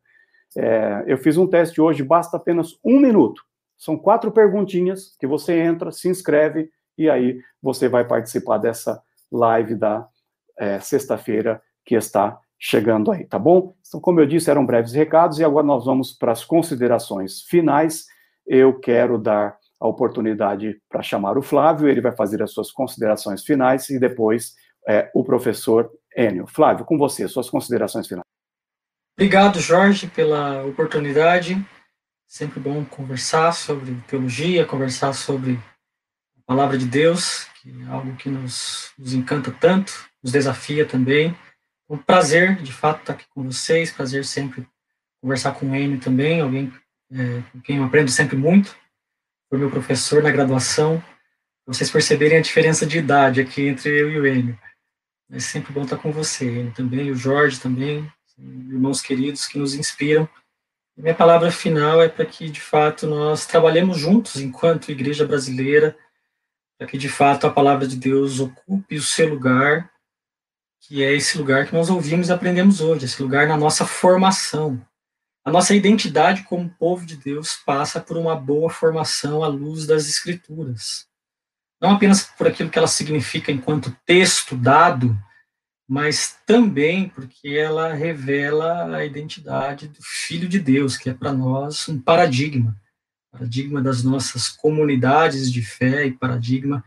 É, eu fiz um teste hoje, basta apenas um minuto. São quatro perguntinhas que você entra, se inscreve e aí você vai participar dessa live da é, sexta-feira que está chegando aí, tá bom? Então, como eu disse, eram breves recados e agora nós vamos para as considerações finais. Eu quero dar a oportunidade para chamar o Flávio, ele vai fazer as suas considerações finais e depois é, o professor Enio. Flávio, com você, suas considerações finais. Obrigado, Jorge, pela oportunidade. Sempre bom conversar sobre teologia, conversar sobre a palavra de Deus, que é algo que nos, nos encanta tanto, nos desafia também. Um prazer, de fato, estar aqui com vocês, prazer sempre conversar com o Enio também, alguém é, com quem eu aprendo sempre muito foi meu professor na graduação. Vocês perceberem a diferença de idade aqui entre eu e o Enio. É sempre bom estar com você, Enio também, o Jorge também, irmãos queridos que nos inspiram. E minha palavra final é para que, de fato, nós trabalhemos juntos enquanto igreja brasileira, para que, de fato, a palavra de Deus ocupe o seu lugar, que é esse lugar que nós ouvimos e aprendemos hoje, esse lugar na nossa formação, a nossa identidade como povo de Deus passa por uma boa formação à luz das Escrituras. Não apenas por aquilo que ela significa enquanto texto dado, mas também porque ela revela a identidade do Filho de Deus, que é para nós um paradigma paradigma das nossas comunidades de fé e paradigma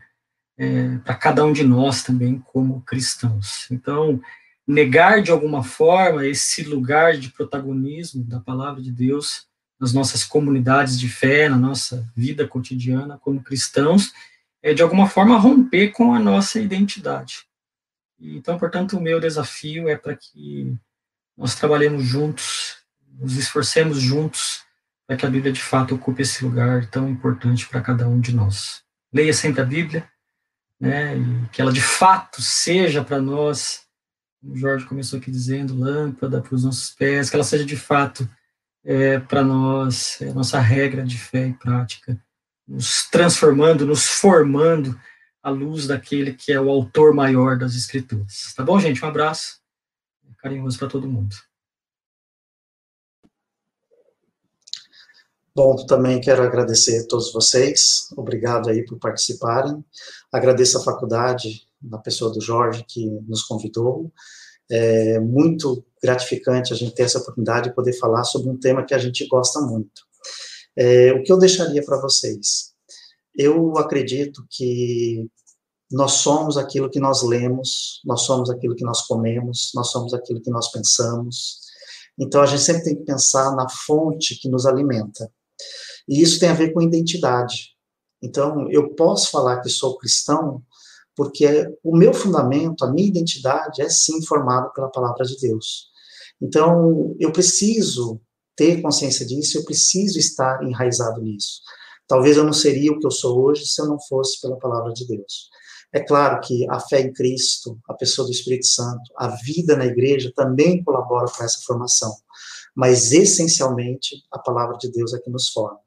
é, para cada um de nós também como cristãos. Então, negar de alguma forma esse lugar de protagonismo da palavra de Deus nas nossas comunidades de fé, na nossa vida cotidiana como cristãos, é de alguma forma romper com a nossa identidade. Então, portanto, o meu desafio é para que nós trabalhemos juntos, nos esforcemos juntos para que a Bíblia de fato ocupe esse lugar tão importante para cada um de nós. Leia sempre a Bíblia, né, e que ela de fato seja para nós, como Jorge começou aqui dizendo, lâmpada para os nossos pés, que ela seja de fato é, para nós, é, nossa regra de fé e prática, nos transformando, nos formando à luz daquele que é o autor maior das Escrituras. Tá bom, gente? Um abraço carinhoso para todo mundo. Bom, também quero agradecer a todos vocês, obrigado aí por participarem. Agradeço a faculdade, na pessoa do Jorge, que nos convidou. É muito gratificante a gente ter essa oportunidade de poder falar sobre um tema que a gente gosta muito. É, o que eu deixaria para vocês? Eu acredito que nós somos aquilo que nós lemos, nós somos aquilo que nós comemos, nós somos aquilo que nós pensamos. Então a gente sempre tem que pensar na fonte que nos alimenta. E isso tem a ver com identidade. Então eu posso falar que sou cristão porque o meu fundamento, a minha identidade é sim formada pela palavra de Deus. Então eu preciso ter consciência disso, eu preciso estar enraizado nisso. Talvez eu não seria o que eu sou hoje se eu não fosse pela palavra de Deus. É claro que a fé em Cristo, a pessoa do Espírito Santo, a vida na igreja também colabora com essa formação, mas essencialmente a palavra de Deus é que nos forma.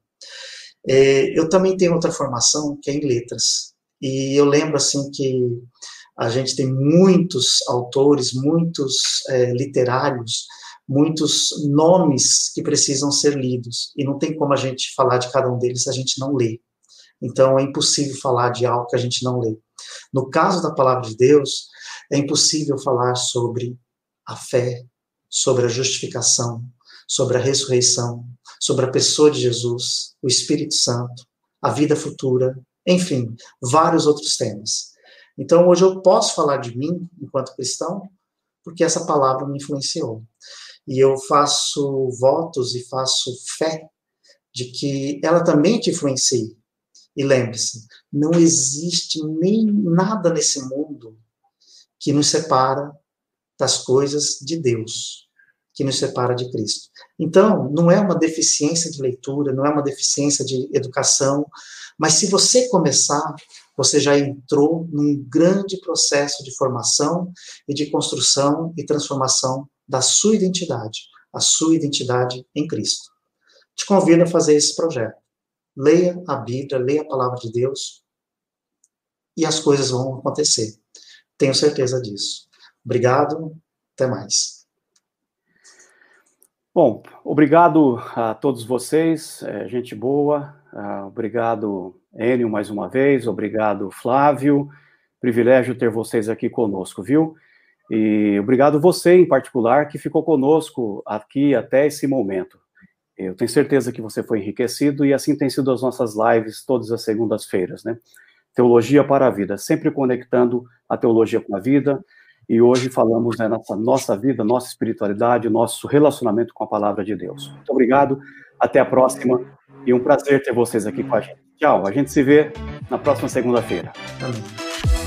É, eu também tenho outra formação que é em letras, e eu lembro assim que a gente tem muitos autores, muitos é, literários, muitos nomes que precisam ser lidos, e não tem como a gente falar de cada um deles se a gente não lê. Então é impossível falar de algo que a gente não lê. No caso da palavra de Deus, é impossível falar sobre a fé, sobre a justificação, sobre a ressurreição, sobre a pessoa de Jesus, o Espírito Santo, a vida futura, enfim, vários outros temas. Então, hoje eu posso falar de mim enquanto cristão, porque essa palavra me influenciou. E eu faço votos e faço fé de que ela também te influencia. E lembre-se, não existe nem nada nesse mundo que nos separa das coisas de Deus, que nos separa de Cristo. Então, não é uma deficiência de leitura, não é uma deficiência de educação, mas se você começar, você já entrou num grande processo de formação e de construção e transformação da sua identidade, a sua identidade em Cristo. Te convido a fazer esse projeto. Leia a Bíblia, leia a palavra de Deus e as coisas vão acontecer. Tenho certeza disso. Obrigado, até mais. Bom, obrigado a todos vocês, é, gente boa. Uh, obrigado, Enio, mais uma vez. Obrigado, Flávio. Privilégio ter vocês aqui conosco, viu? E obrigado você, em particular, que ficou conosco aqui até esse momento. Eu tenho certeza que você foi enriquecido e assim tem sido as nossas lives todas as segundas-feiras, né? Teologia para a vida, sempre conectando a teologia com a vida. E hoje falamos né, nossa, nossa vida, nossa espiritualidade, nosso relacionamento com a palavra de Deus. Muito obrigado, até a próxima e um prazer ter vocês aqui com a gente. Tchau, a gente se vê na próxima segunda-feira. Amém.